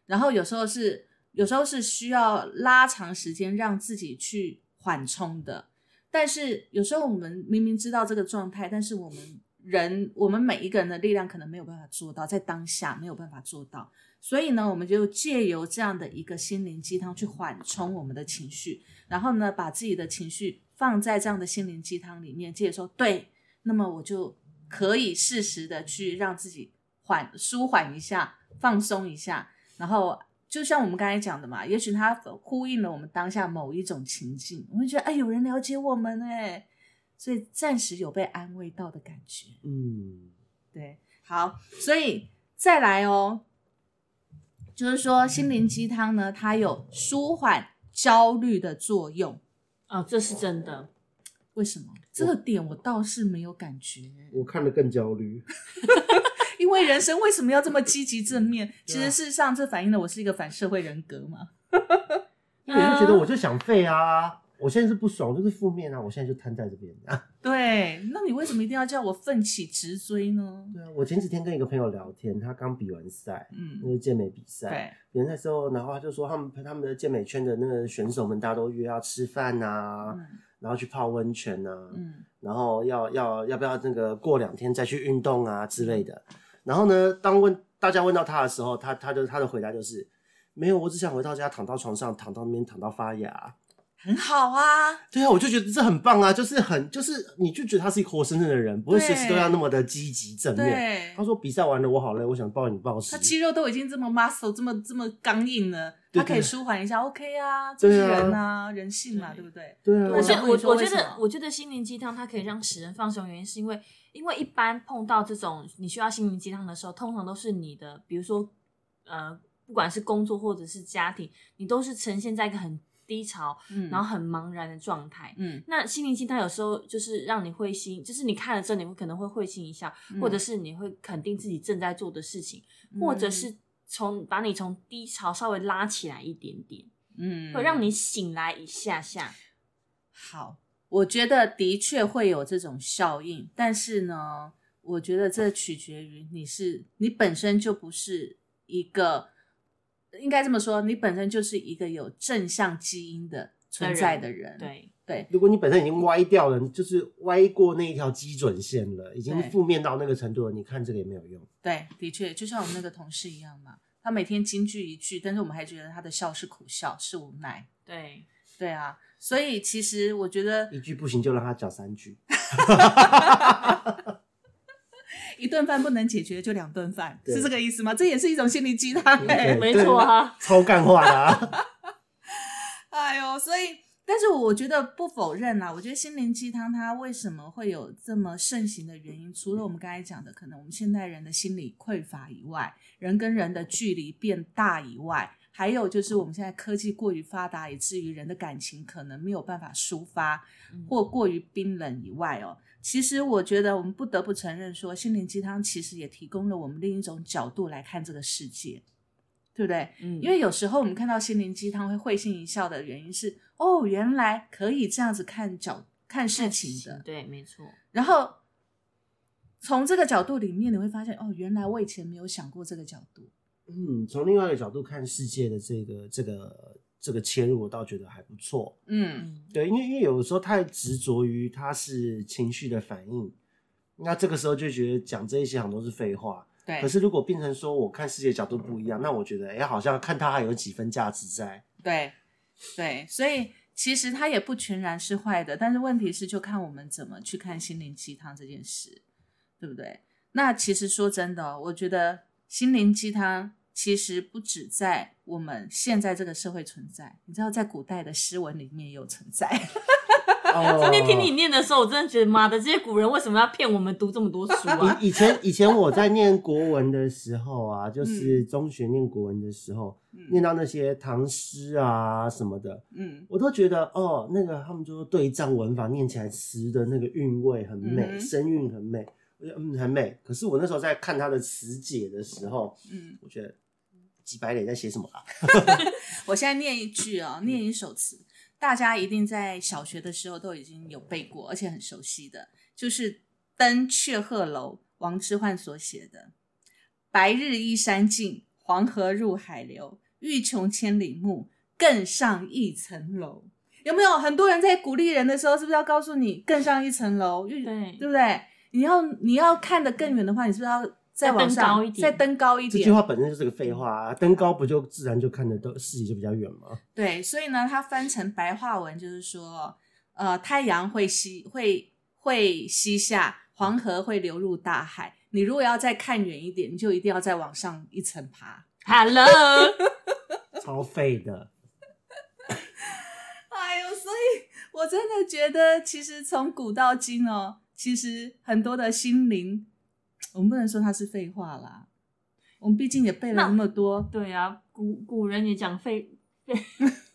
[SPEAKER 1] 然后有时候是有时候是需要拉长时间让自己去缓冲的。但是有时候我们明明知道这个状态，但是我们人我们每一个人的力量可能没有办法做到，在当下没有办法做到。所以呢，我们就借由这样的一个心灵鸡汤去缓冲我们的情绪，然后呢，把自己的情绪放在这样的心灵鸡汤里面，借着说对，那么我就可以适时的去让自己缓舒缓一下，放松一下，然后就像我们刚才讲的嘛，也许它呼应了我们当下某一种情境，我会觉得哎，有人了解我们哎，所以暂时有被安慰到的感觉。
[SPEAKER 3] 嗯，
[SPEAKER 1] 对，好，所以再来哦，就是说心灵鸡汤呢，它有舒缓焦虑的作用。
[SPEAKER 4] 哦，这是真的。
[SPEAKER 1] 为什么？这个点我倒是没有感觉，
[SPEAKER 3] 我看得更焦虑。
[SPEAKER 1] 因为人生为什么要这么积极正面？其实事实上，这反映了我是一个反社会人格嘛。
[SPEAKER 3] 因为我就觉得我就想废啊，我现在是不爽，就是负面啊，我现在就瘫在这边啊。
[SPEAKER 1] 对，那你为什么一定要叫我奋起直追呢？
[SPEAKER 3] 对啊，我前几天跟一个朋友聊天，他刚比完赛，嗯那
[SPEAKER 1] 嗯，
[SPEAKER 3] 个健美比赛，
[SPEAKER 1] 对，
[SPEAKER 3] 比完赛之后，然后他就说他们他们的健美圈的那个选手们，大家都约要吃饭啊，
[SPEAKER 1] 嗯
[SPEAKER 3] 然后去泡温泉啊，
[SPEAKER 1] 嗯
[SPEAKER 3] 然后要要要不要那个过两天再去运动啊之类的。然后呢，当问大家问到他的时候，他他就他的回答就是没有，我只想回到家躺到床上，躺到那边躺到发芽。
[SPEAKER 1] 很好啊。
[SPEAKER 3] 对啊，我就觉得这很棒啊，就是很就是你就觉得他是一个活生生的人，不会随时都要那么的积极正面。
[SPEAKER 1] 对
[SPEAKER 3] 他，说比赛完了我好累，我想抱你抱死
[SPEAKER 1] 他。肌肉都已经这么 muscle 这么这么刚硬了，
[SPEAKER 3] 对
[SPEAKER 1] 它可以舒缓一下，OK 啊，这是人啊，人性嘛，
[SPEAKER 4] 对
[SPEAKER 1] 对不对？
[SPEAKER 3] 对啊，
[SPEAKER 4] 我觉我我觉得我觉得心灵鸡汤它可以让使人放松，原因是因为因为一般碰到这种你需要心灵鸡汤的时候，通常都是你的，比如说呃，不管是工作或者是家庭，你都是呈现在一个很低潮，
[SPEAKER 1] 嗯
[SPEAKER 4] 然后很茫然的状态。
[SPEAKER 1] 嗯
[SPEAKER 4] 那心灵鸡汤有时候就是让你会心，就是你看了之后，你会可能会会心一笑，或者是你会肯定自己正在做的事情，或者是从把你从低潮稍微拉起来一点点，
[SPEAKER 1] 嗯
[SPEAKER 4] 会让你醒来一下下。
[SPEAKER 1] 好，我觉得的确会有这种效应，但是呢，我觉得这取决于你是你本身就不是一个，应该这么说，你本身就是一个有正向基因的存在的人。
[SPEAKER 4] 对，
[SPEAKER 1] 对，
[SPEAKER 3] 如果你本身已经歪掉了，就是歪过那一条基准线了，已经负面到那个程度了，你看这个也没有用。
[SPEAKER 1] 对，的确，就像我们那个同事一样嘛，他每天金句一句，但是我们还觉得他的笑是苦笑，是无奈。
[SPEAKER 4] 对，
[SPEAKER 1] 对啊，所以其实我觉得
[SPEAKER 3] 一句不行就让他讲三句。
[SPEAKER 1] 一顿饭不能解决，就两顿饭，是这个意思吗？这也是一种心理鸡汤、
[SPEAKER 3] 对
[SPEAKER 1] 欸。
[SPEAKER 4] 没错啊。
[SPEAKER 3] 超干话的啊！
[SPEAKER 1] 哎呦，所以，但是我觉得不否认啦，我觉得心灵鸡汤它为什么会有这么盛行的原因，除了我们刚才讲的，可能我们现代人的心理匮乏以外，人跟人的距离变大以外，还有就是我们现在科技过于发达，以至于人的感情可能没有办法抒发，或过于冰冷以外哦。其实我觉得我们不得不承认说，心灵鸡汤其实也提供了我们另一种角度来看这个世界，对不对？
[SPEAKER 4] 嗯，
[SPEAKER 1] 因为有时候我们看到心灵鸡汤会会心一笑的原因是，哦，原来可以这样子看角看事情的。
[SPEAKER 4] 对，没错，
[SPEAKER 1] 然后从这个角度里面，你会发现，哦，原来我以前没有想过这个角度。
[SPEAKER 3] 嗯，从另外一个角度看世界的这个这个这个切入，我倒觉得还不错。
[SPEAKER 1] 嗯
[SPEAKER 4] 嗯，
[SPEAKER 3] 对，因为因为有的时候太执着于它是情绪的反应，那这个时候就觉得讲这一些很多是废话。
[SPEAKER 1] 对。
[SPEAKER 3] 可是如果变成说我看世界角度不一样，那我觉得哎、好像看它还有几分价值在。
[SPEAKER 1] 对对，所以其实它也不全然是坏的，但是问题是就看我们怎么去看心灵鸡汤这件事，对不对？那其实说真的哦、我觉得心灵鸡汤其实不止在我们现在这个社会存在，你知道，在古代的诗文里面也有存在。
[SPEAKER 3] 哦
[SPEAKER 4] 昨天听你念的时候，我真的觉得妈的，这些古人为什么要骗我们读这么多书啊？
[SPEAKER 3] 以以前以前我在念国文的时候啊，就是中学念国文的时候，念到那些唐诗啊什么的，
[SPEAKER 1] 嗯
[SPEAKER 3] 我都觉得哦，那个他们就说对仗文法念起来词的那个韵味很美，声韵很美，我觉得嗯很美。可是我那时候在看他的词解的时候，
[SPEAKER 1] 嗯，
[SPEAKER 3] 我觉得几百脸在写什么啊？
[SPEAKER 1] 我现在念一句哦，念一首词，大家一定在小学的时候都已经有背过，而且很熟悉的，就是《登阙鹤楼》王之涣所写的“白日依山尽，黄河入海流。欲穷千里目，更上一层楼。”有没有很多人在鼓励人的时候，是不是要告诉你更上一层楼？欲
[SPEAKER 4] 对
[SPEAKER 1] 对不对？你要你要看得更远的话，你是不是要再往
[SPEAKER 4] 再登
[SPEAKER 1] 上
[SPEAKER 4] 高一点
[SPEAKER 1] 再登高一点？
[SPEAKER 3] 这句话本身就是个废话啊，登高不就自然就看得到视野就比较远吗？
[SPEAKER 1] 对，所以呢，它翻成白话文就是说，呃，太阳会西会会西下，黄河会流入大海。你如果要再看远一点，你就一定要再往上一层爬。
[SPEAKER 4] Hello，
[SPEAKER 3] 超废的。
[SPEAKER 1] 哎呦，所以我真的觉得，其实从古到今哦，其实很多的心灵，我们不能说它是废话啦。我们毕竟也背了
[SPEAKER 4] 那
[SPEAKER 1] 那么多，
[SPEAKER 4] 对啊，古古人也讲废废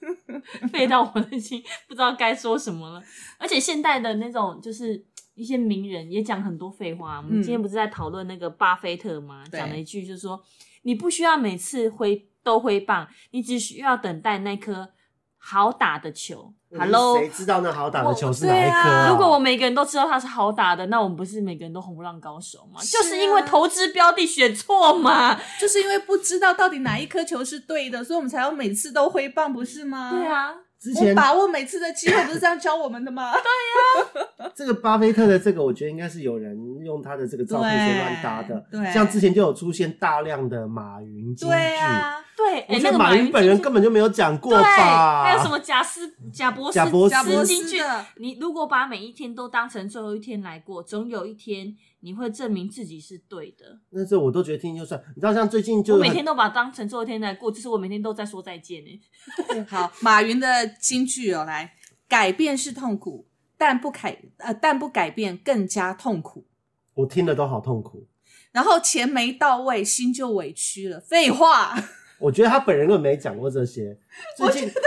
[SPEAKER 4] 废到我已经不知道该说什么了。而且现代的那种就是一些名人也讲很多废话。我们
[SPEAKER 1] 嗯
[SPEAKER 4] 今天不是在讨论那个巴菲特吗？
[SPEAKER 1] 对
[SPEAKER 4] 讲了一句就是说，你不需要每次挥都挥棒，你只需要等待那颗好打的球。Hello，
[SPEAKER 3] 谁知道那好打的球是
[SPEAKER 1] 我
[SPEAKER 3] 哪一颗、
[SPEAKER 4] 如果我每个人都知道他是好打的，那我们不是每个人都红不让高手吗？
[SPEAKER 1] 是啊
[SPEAKER 4] 就是因为投资标的选错嘛。
[SPEAKER 1] 就是因为不知道到底哪一颗球是对的，所以我们才要每次都挥棒，不是吗？
[SPEAKER 4] 对。啊，
[SPEAKER 3] 之前
[SPEAKER 1] 把握每次的机会，不是这样教我们的吗？对呀、
[SPEAKER 3] 这个巴菲特的这个，我觉得应该是有人用他的这个照片去乱搭的。
[SPEAKER 1] 对对
[SPEAKER 3] 像之前就有出现大量的马云金句。
[SPEAKER 1] 对啊，
[SPEAKER 4] 对，哎、
[SPEAKER 3] 我觉得
[SPEAKER 4] 那个
[SPEAKER 3] 马云本人根本就没有讲过
[SPEAKER 4] 对，
[SPEAKER 3] 吧？
[SPEAKER 4] 还有什么贾斯贾博士
[SPEAKER 3] 贾博士
[SPEAKER 4] 金句？你如果把每一天都当成最后一天来过，总有一天你会证明自己是对的。
[SPEAKER 3] 那这我都觉得听就算。你知道，像最近就
[SPEAKER 4] 我每天都把它当成最后一天来过，就是我每天都在说再见呢。
[SPEAKER 1] 好，马云的金句哦，来，改变是痛苦，但不改呃，但不改变更加痛苦。
[SPEAKER 3] 我听了都好痛苦。
[SPEAKER 1] 然后钱没到位，心就委屈了。废话，
[SPEAKER 3] 我觉得他本人根本没讲过这些。最近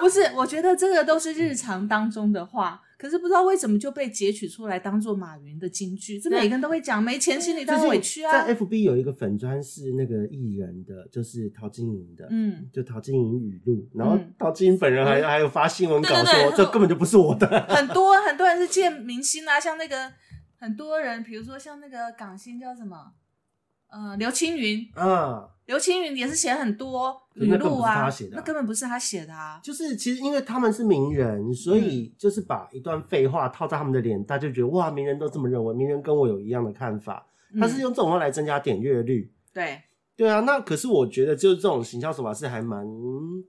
[SPEAKER 1] 不是，我觉得这个都是日常当中的话，可是不知道为什么就被截取出来当做马云的金句。这每个人都会讲，没钱心里当然委屈啊。
[SPEAKER 3] 在 FB 有一个粉砖是那个艺人的，就是陶晶莹的，
[SPEAKER 1] 嗯，
[SPEAKER 3] 就陶晶莹语录，然后
[SPEAKER 1] 嗯
[SPEAKER 3] 陶晶莹本人还、还有发新闻稿
[SPEAKER 4] 对对对
[SPEAKER 3] 说这根本就不是我的。
[SPEAKER 1] 很多很多人是见明星啊，像那个很多人，比如说像那个港星叫什么，呃，刘青云，
[SPEAKER 3] 嗯，
[SPEAKER 1] 刘青云也是写很多语
[SPEAKER 3] 那根本不是
[SPEAKER 1] 录啊，
[SPEAKER 3] 他写的啊
[SPEAKER 1] 那根本不是他写的啊。
[SPEAKER 3] 就是其实因为他们是名人，所
[SPEAKER 1] 嗯
[SPEAKER 3] 以就是把一段废话套在他们的脸，大家就觉得哇，名人都这么认为，名人跟我有一样的看法，他是
[SPEAKER 1] 嗯
[SPEAKER 3] 用这种话来增加点阅率。
[SPEAKER 1] 对，
[SPEAKER 3] 对啊，那可是我觉得就是这种行销手法是还蛮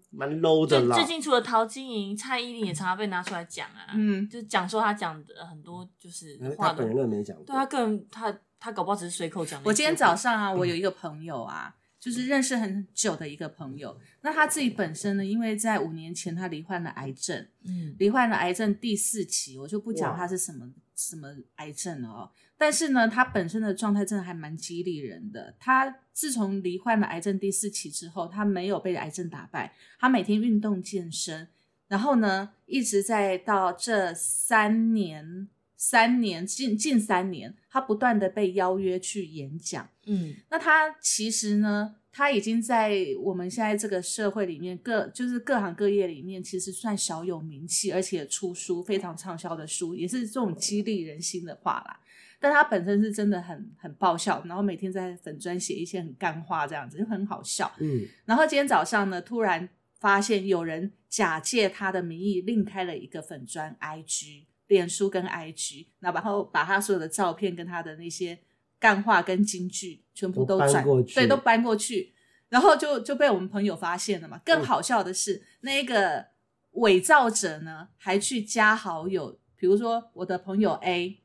[SPEAKER 3] 蛮 low 的啦。
[SPEAKER 4] 最最近除了陶晶莹，蔡依林也常常被拿出来讲啊，
[SPEAKER 1] 嗯，
[SPEAKER 4] 就讲说他讲的很多就是话
[SPEAKER 3] 他本人，根本没讲过。
[SPEAKER 4] 对他个人他他搞不好只是随口讲。
[SPEAKER 1] 我今天早上啊，我有一个朋友啊，就是认识很久的一个朋友。那他自己本身呢，因为在五年前他罹患了癌症，
[SPEAKER 4] 嗯
[SPEAKER 1] 罹患了癌症第四期，我就不讲他是什么什么癌症了哦。但是呢，他本身的状态真的还蛮激励人的。他自从罹患了癌症第四期之后，他没有被癌症打败，他每天运动健身，然后呢，一直在到这三年，三年近近三年，他不断的被邀约去演讲。
[SPEAKER 4] 嗯
[SPEAKER 1] 那他其实呢，他已经在我们现在这个社会里面各就是各行各业里面，其实算小有名气，而且出书非常畅销的书，也是这种激励人心的话啦。但他本身是真的很很爆笑，然后每天在粉砖写一些很干话，这样子就很好笑。
[SPEAKER 3] 嗯，
[SPEAKER 1] 然后今天早上呢，突然发现有人假借他的名义另开了一个粉砖 IG、脸书跟 IG，那然后把他所有的照片跟他的那些干话跟金句全部
[SPEAKER 3] 都搬
[SPEAKER 1] 转
[SPEAKER 3] 过去
[SPEAKER 1] 对，都搬过去，然后就就被我们朋友发现了嘛。
[SPEAKER 3] 嗯
[SPEAKER 1] 更好笑的是，那个伪造者呢还去加好友，比如说我的朋友 A。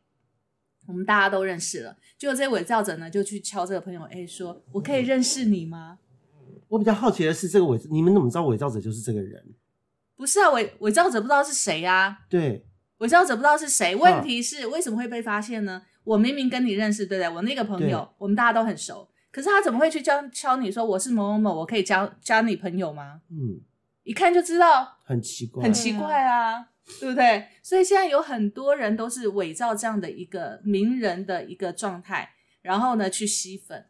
[SPEAKER 1] 我们大家都认识了，结果这伪造者呢就去敲这个朋友 A 说：“我可以认识你吗？”
[SPEAKER 3] 我比较好奇的是，这个伪你们怎么知道伪造者就是这个人？
[SPEAKER 1] 不是啊，伪伪造者不知道是谁啊，
[SPEAKER 3] 对，
[SPEAKER 1] 伪造者不知道是谁。问题是为什么会被发现呢？我明明跟你认识，对不对？我那个朋友，我们大家都很熟，可是他怎么会去教敲你说我是某某某，我可以加加你朋友吗？
[SPEAKER 3] 嗯，
[SPEAKER 1] 一看就知道
[SPEAKER 3] 很奇怪，
[SPEAKER 1] 很奇怪啊，对不对？所以现在有很多人都是伪造这样的一个名人的一个状态，然后呢去吸粉。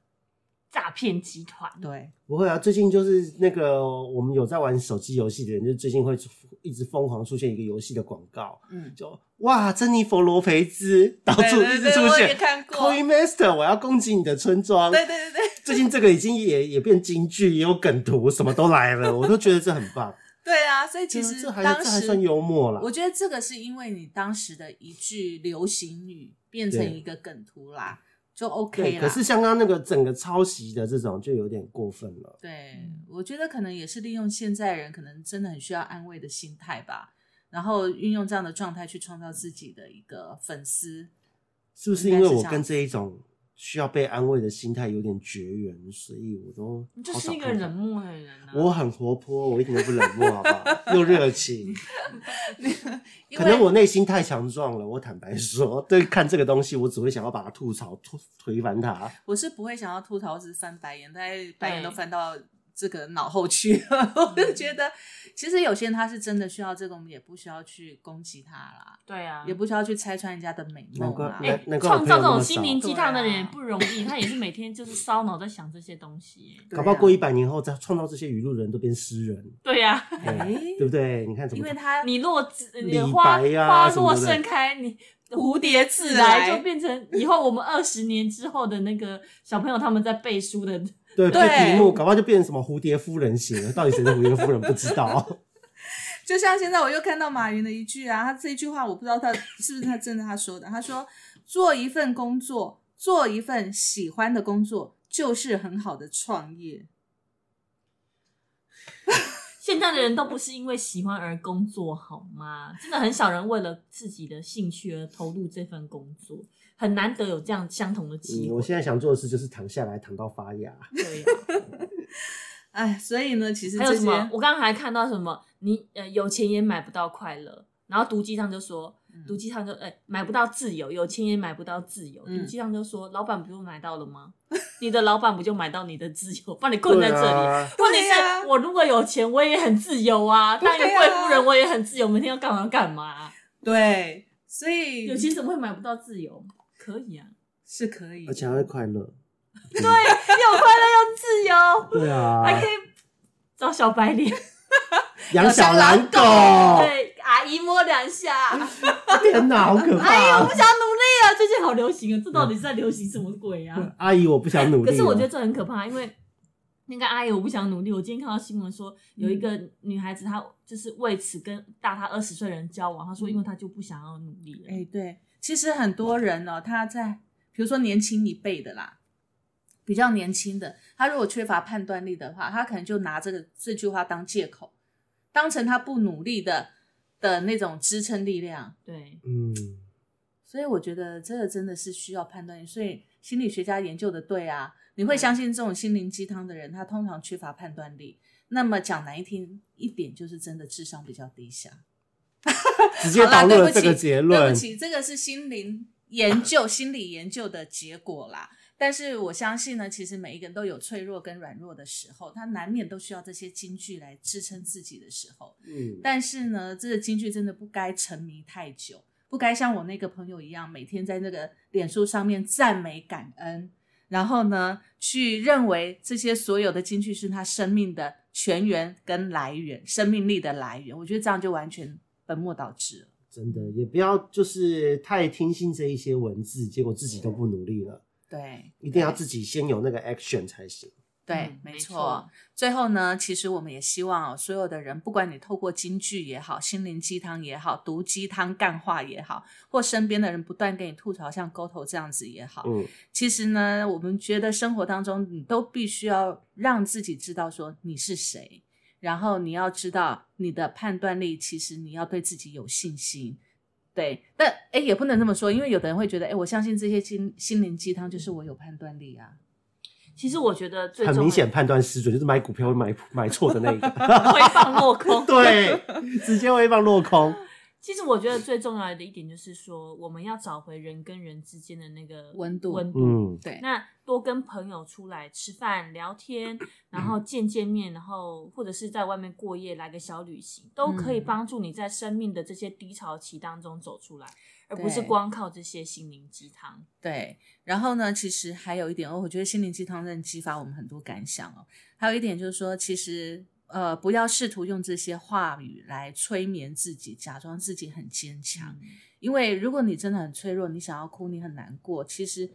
[SPEAKER 4] 诈骗集团，
[SPEAKER 1] 对，
[SPEAKER 3] 不会啊，最近就是那个我们有在玩手机游戏的人，就最近会一直疯狂出现一个游戏的广告，
[SPEAKER 1] 嗯，
[SPEAKER 3] 就哇，珍妮佛罗培兹到处一直出
[SPEAKER 1] 对我也
[SPEAKER 3] 现
[SPEAKER 1] 看过
[SPEAKER 3] Coin Master，我要攻击你的村庄。
[SPEAKER 1] 对对对对
[SPEAKER 3] 最近这个已经也也变京剧，也有梗图，什么都来了，我都觉得这很棒。
[SPEAKER 1] 对啊！所以其实
[SPEAKER 3] 这还
[SPEAKER 1] 当时
[SPEAKER 3] 这还算幽默啦。
[SPEAKER 1] 我觉得这个是因为你当时的一句流行语变成一个梗图啦，就 OK 了，
[SPEAKER 3] 可是像刚刚那个整个抄袭的这种，就有点过分了。
[SPEAKER 1] 对，我觉得可能也是利用现在人可能真的很需要安慰的心态吧，然后运用这样的状态去创造自己的一个粉丝。
[SPEAKER 3] 是不是因为我跟这一种需要被安慰的心态有点绝缘，所以我都
[SPEAKER 4] 你就是一个冷漠的人啊。
[SPEAKER 3] 我很活泼，我一点都不冷漠，好不好？又热情。可能我内心太强壮了，我坦白说，对看这个东西，我只会想要把它吐槽、推推翻它。
[SPEAKER 1] 我是不会想要吐槽，只是翻白眼，但是白眼都翻到这个脑后去了。我就觉得，其实有些人他是真的需要这个，我们也不需要去攻击他啦，
[SPEAKER 4] 对啊，
[SPEAKER 1] 也不需要去拆穿人家的美梦啦。
[SPEAKER 4] 创造这种心灵鸡汤的人不容易，他也是每天就是烧脑在想这些东西
[SPEAKER 3] 搞不好过一百年后，再创造这些语录的人都变诗人，
[SPEAKER 4] 对呀、
[SPEAKER 3] 对
[SPEAKER 1] 哎
[SPEAKER 3] 对不对？你看怎么
[SPEAKER 1] 因为他
[SPEAKER 4] 你落自你
[SPEAKER 3] 李
[SPEAKER 4] 花
[SPEAKER 3] 白呀
[SPEAKER 4] 花落
[SPEAKER 3] 什么的
[SPEAKER 4] 盛开，你 蝴蝶自来就变成以后我们二十年之后的那个小朋友他们在背书的。
[SPEAKER 3] 对
[SPEAKER 1] 对
[SPEAKER 3] 这题目，搞不好就变成什么蝴蝶夫人型了，到底谁是蝴蝶夫人不知道。
[SPEAKER 1] 就像现在我又看到马云的一句啊，他这一句话我不知道他是不是他真的他说的，他说做一份工作，做一份喜欢的工作，就是很好的创业。
[SPEAKER 4] 现在的人都不是因为喜欢而工作，好吗？真的很少人为了自己的兴趣而投入这份工作，很难得有这样相同的机。
[SPEAKER 3] 我现在想做的事就是躺下来，躺到发芽。
[SPEAKER 4] 对呀、
[SPEAKER 1] 哎，所以呢，其实
[SPEAKER 4] 还有什么？我刚刚还看到什么？你呃有钱也买不到快乐。然后毒鸡汤就说，毒鸡汤就哎、买不到自由，有钱也买不到自由。
[SPEAKER 1] 嗯
[SPEAKER 4] 毒鸡汤就说，老板不就买到了吗？你的老板不就买到你的自由，把你困在这里？问题是我如果有钱，我也很自由啊。当一个贵夫人，我也很自由，每天要干嘛干嘛、
[SPEAKER 1] 对，所以
[SPEAKER 4] 有钱怎么会买不到自由？可以啊，
[SPEAKER 1] 是可以
[SPEAKER 3] 而，且还会快乐。
[SPEAKER 4] 对又快乐又自由，
[SPEAKER 3] 对啊，
[SPEAKER 4] 还可以找小白脸，
[SPEAKER 3] 养小狼狗。
[SPEAKER 4] 对阿姨摸两下。
[SPEAKER 3] 天哪，好可
[SPEAKER 4] 哎呀，我不！想努力了，最近好流行啊，这到底是在流行什么鬼啊？
[SPEAKER 3] 阿姨，我不想努力。
[SPEAKER 4] 可是我觉得，这很可怕，因为那个阿姨我不想努力。我今天看到新闻说，有一个女孩子，她就是为此跟大她二十岁的人交往，她说因为她就不想要努力了。
[SPEAKER 1] 哎，对，其实很多人哦，他在比如说年轻一辈的啦，比较年轻的，他如果缺乏判断力的话，他可能就拿这个这句话当借口，当成他不努力的的那种支撑力量。
[SPEAKER 4] 对，
[SPEAKER 3] 嗯，
[SPEAKER 1] 所以我觉得这个真的是需要判断力。所以心理学家研究的对啊，你会相信这种心灵鸡汤的人，他通常缺乏判断力。那么讲难听一点，就是真的智商比较低下。
[SPEAKER 3] 直接
[SPEAKER 1] 好啦
[SPEAKER 3] 导入了这个结论对
[SPEAKER 1] 不。起，这个是心灵研究、心理研究的结果啦。但是我相信呢，其实每一个人都有脆弱跟软弱的时候，他难免都需要这些金句来支撑自己的时候。
[SPEAKER 3] 嗯，
[SPEAKER 1] 但是呢，这个金句真的不该沉迷太久，不该像我那个朋友一样，每天在那个脸书上面赞美感恩，然后呢，去认为这些所有的金句是他生命的泉源跟来源，生命力的来源。我觉得这样就完全本末倒置了。
[SPEAKER 3] 真的也不要就是太听信这一些文字，结果自己都不努力了。
[SPEAKER 1] 对，
[SPEAKER 3] 一定要自己先有那个 action 才行。
[SPEAKER 1] 对，
[SPEAKER 4] 嗯没
[SPEAKER 1] 没错
[SPEAKER 4] 错。
[SPEAKER 1] 最后呢，其实我们也希望哦，所有的人，不管你透过京剧也好，心灵鸡汤也好，毒鸡汤干话也好，或身边的人不断给你吐槽，像沟头这样子也好，
[SPEAKER 3] 嗯，
[SPEAKER 1] 其实呢，我们觉得生活当中，你都必须要让自己知道说你是谁，然后你要知道你的判断力，其实你要对自己有信心。对，但哎，也不能这么说，因为有的人会觉得，哎，我相信这些心心灵鸡汤就是我有判断力啊。
[SPEAKER 4] 其实我觉得最
[SPEAKER 3] 很明显判断失准，就是买股票会买买错的那个。
[SPEAKER 4] 会放落空。
[SPEAKER 3] 对，直接会放落空。
[SPEAKER 4] 其实我觉得最重要的一点就是说，我们要找回人跟人之间的那个
[SPEAKER 1] 温度
[SPEAKER 4] 温度。
[SPEAKER 3] 嗯，
[SPEAKER 1] 对，
[SPEAKER 4] 那多跟朋友出来吃饭聊天，然后见见面，然后或者是在外面过夜，来个小旅行，都可以
[SPEAKER 1] 嗯
[SPEAKER 4] 帮助你在生命的这些低潮期当中走出来，而不是光靠这些心灵鸡汤。
[SPEAKER 1] 对，然后呢，其实还有一点哦，我觉得心灵鸡汤真的激发我们很多感想哦。还有一点就是说，其实呃，不要试图用这些话语来催眠自己，假装自己很坚强。因为如果你真的很脆弱，你想要哭，你很难过，其实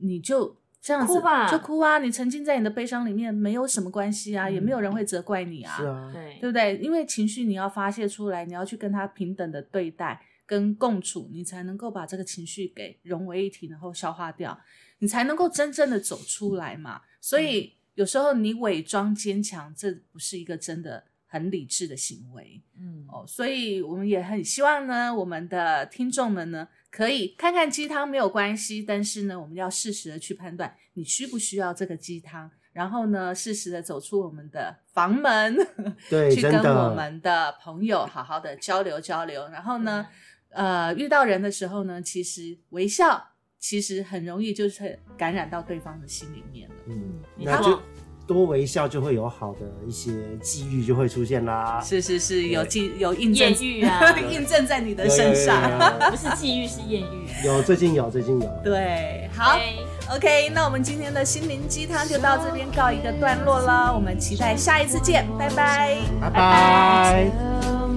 [SPEAKER 1] 你就这样子
[SPEAKER 4] 哭吧
[SPEAKER 1] 就哭啊！你沉浸在你的悲伤里面，没有什么关系啊，也没有人会责怪你啊。
[SPEAKER 3] 是啊，
[SPEAKER 4] 对
[SPEAKER 1] 对不对？因为情绪你要发泄出来，你要去跟他平等的对待跟共处，你才能够把这个情绪给融为一体，然后消化掉，你才能够真正的走出来嘛。所以、有时候你伪装坚强，这不是一个真的很理智的行为
[SPEAKER 4] 嗯，
[SPEAKER 1] 哦。所以我们也很希望呢，我们的听众们呢，可以看看鸡汤没有关系，但是呢，我们要适时的去判断你需不需要这个鸡汤。然后呢，适时的走出我们的房门，
[SPEAKER 3] 对，
[SPEAKER 1] 去跟。我们的朋友好好的交流交流。然后呢，呃，遇到人的时候呢，其实微笑其实很容易就是感染到对方的心里面了。
[SPEAKER 3] 嗯，那就多微笑，就会有好的一些机遇就会出现啦。
[SPEAKER 1] 是是是，有机有印证
[SPEAKER 4] 艳遇啊，
[SPEAKER 1] 印证在你的身上。
[SPEAKER 4] 不是际遇是艳遇。
[SPEAKER 3] 有有最近有最近有。
[SPEAKER 1] 对，好，OK，那我们今天的心灵鸡汤就到这边告一个段落了，我们期待下一次见，拜拜。
[SPEAKER 3] 拜拜。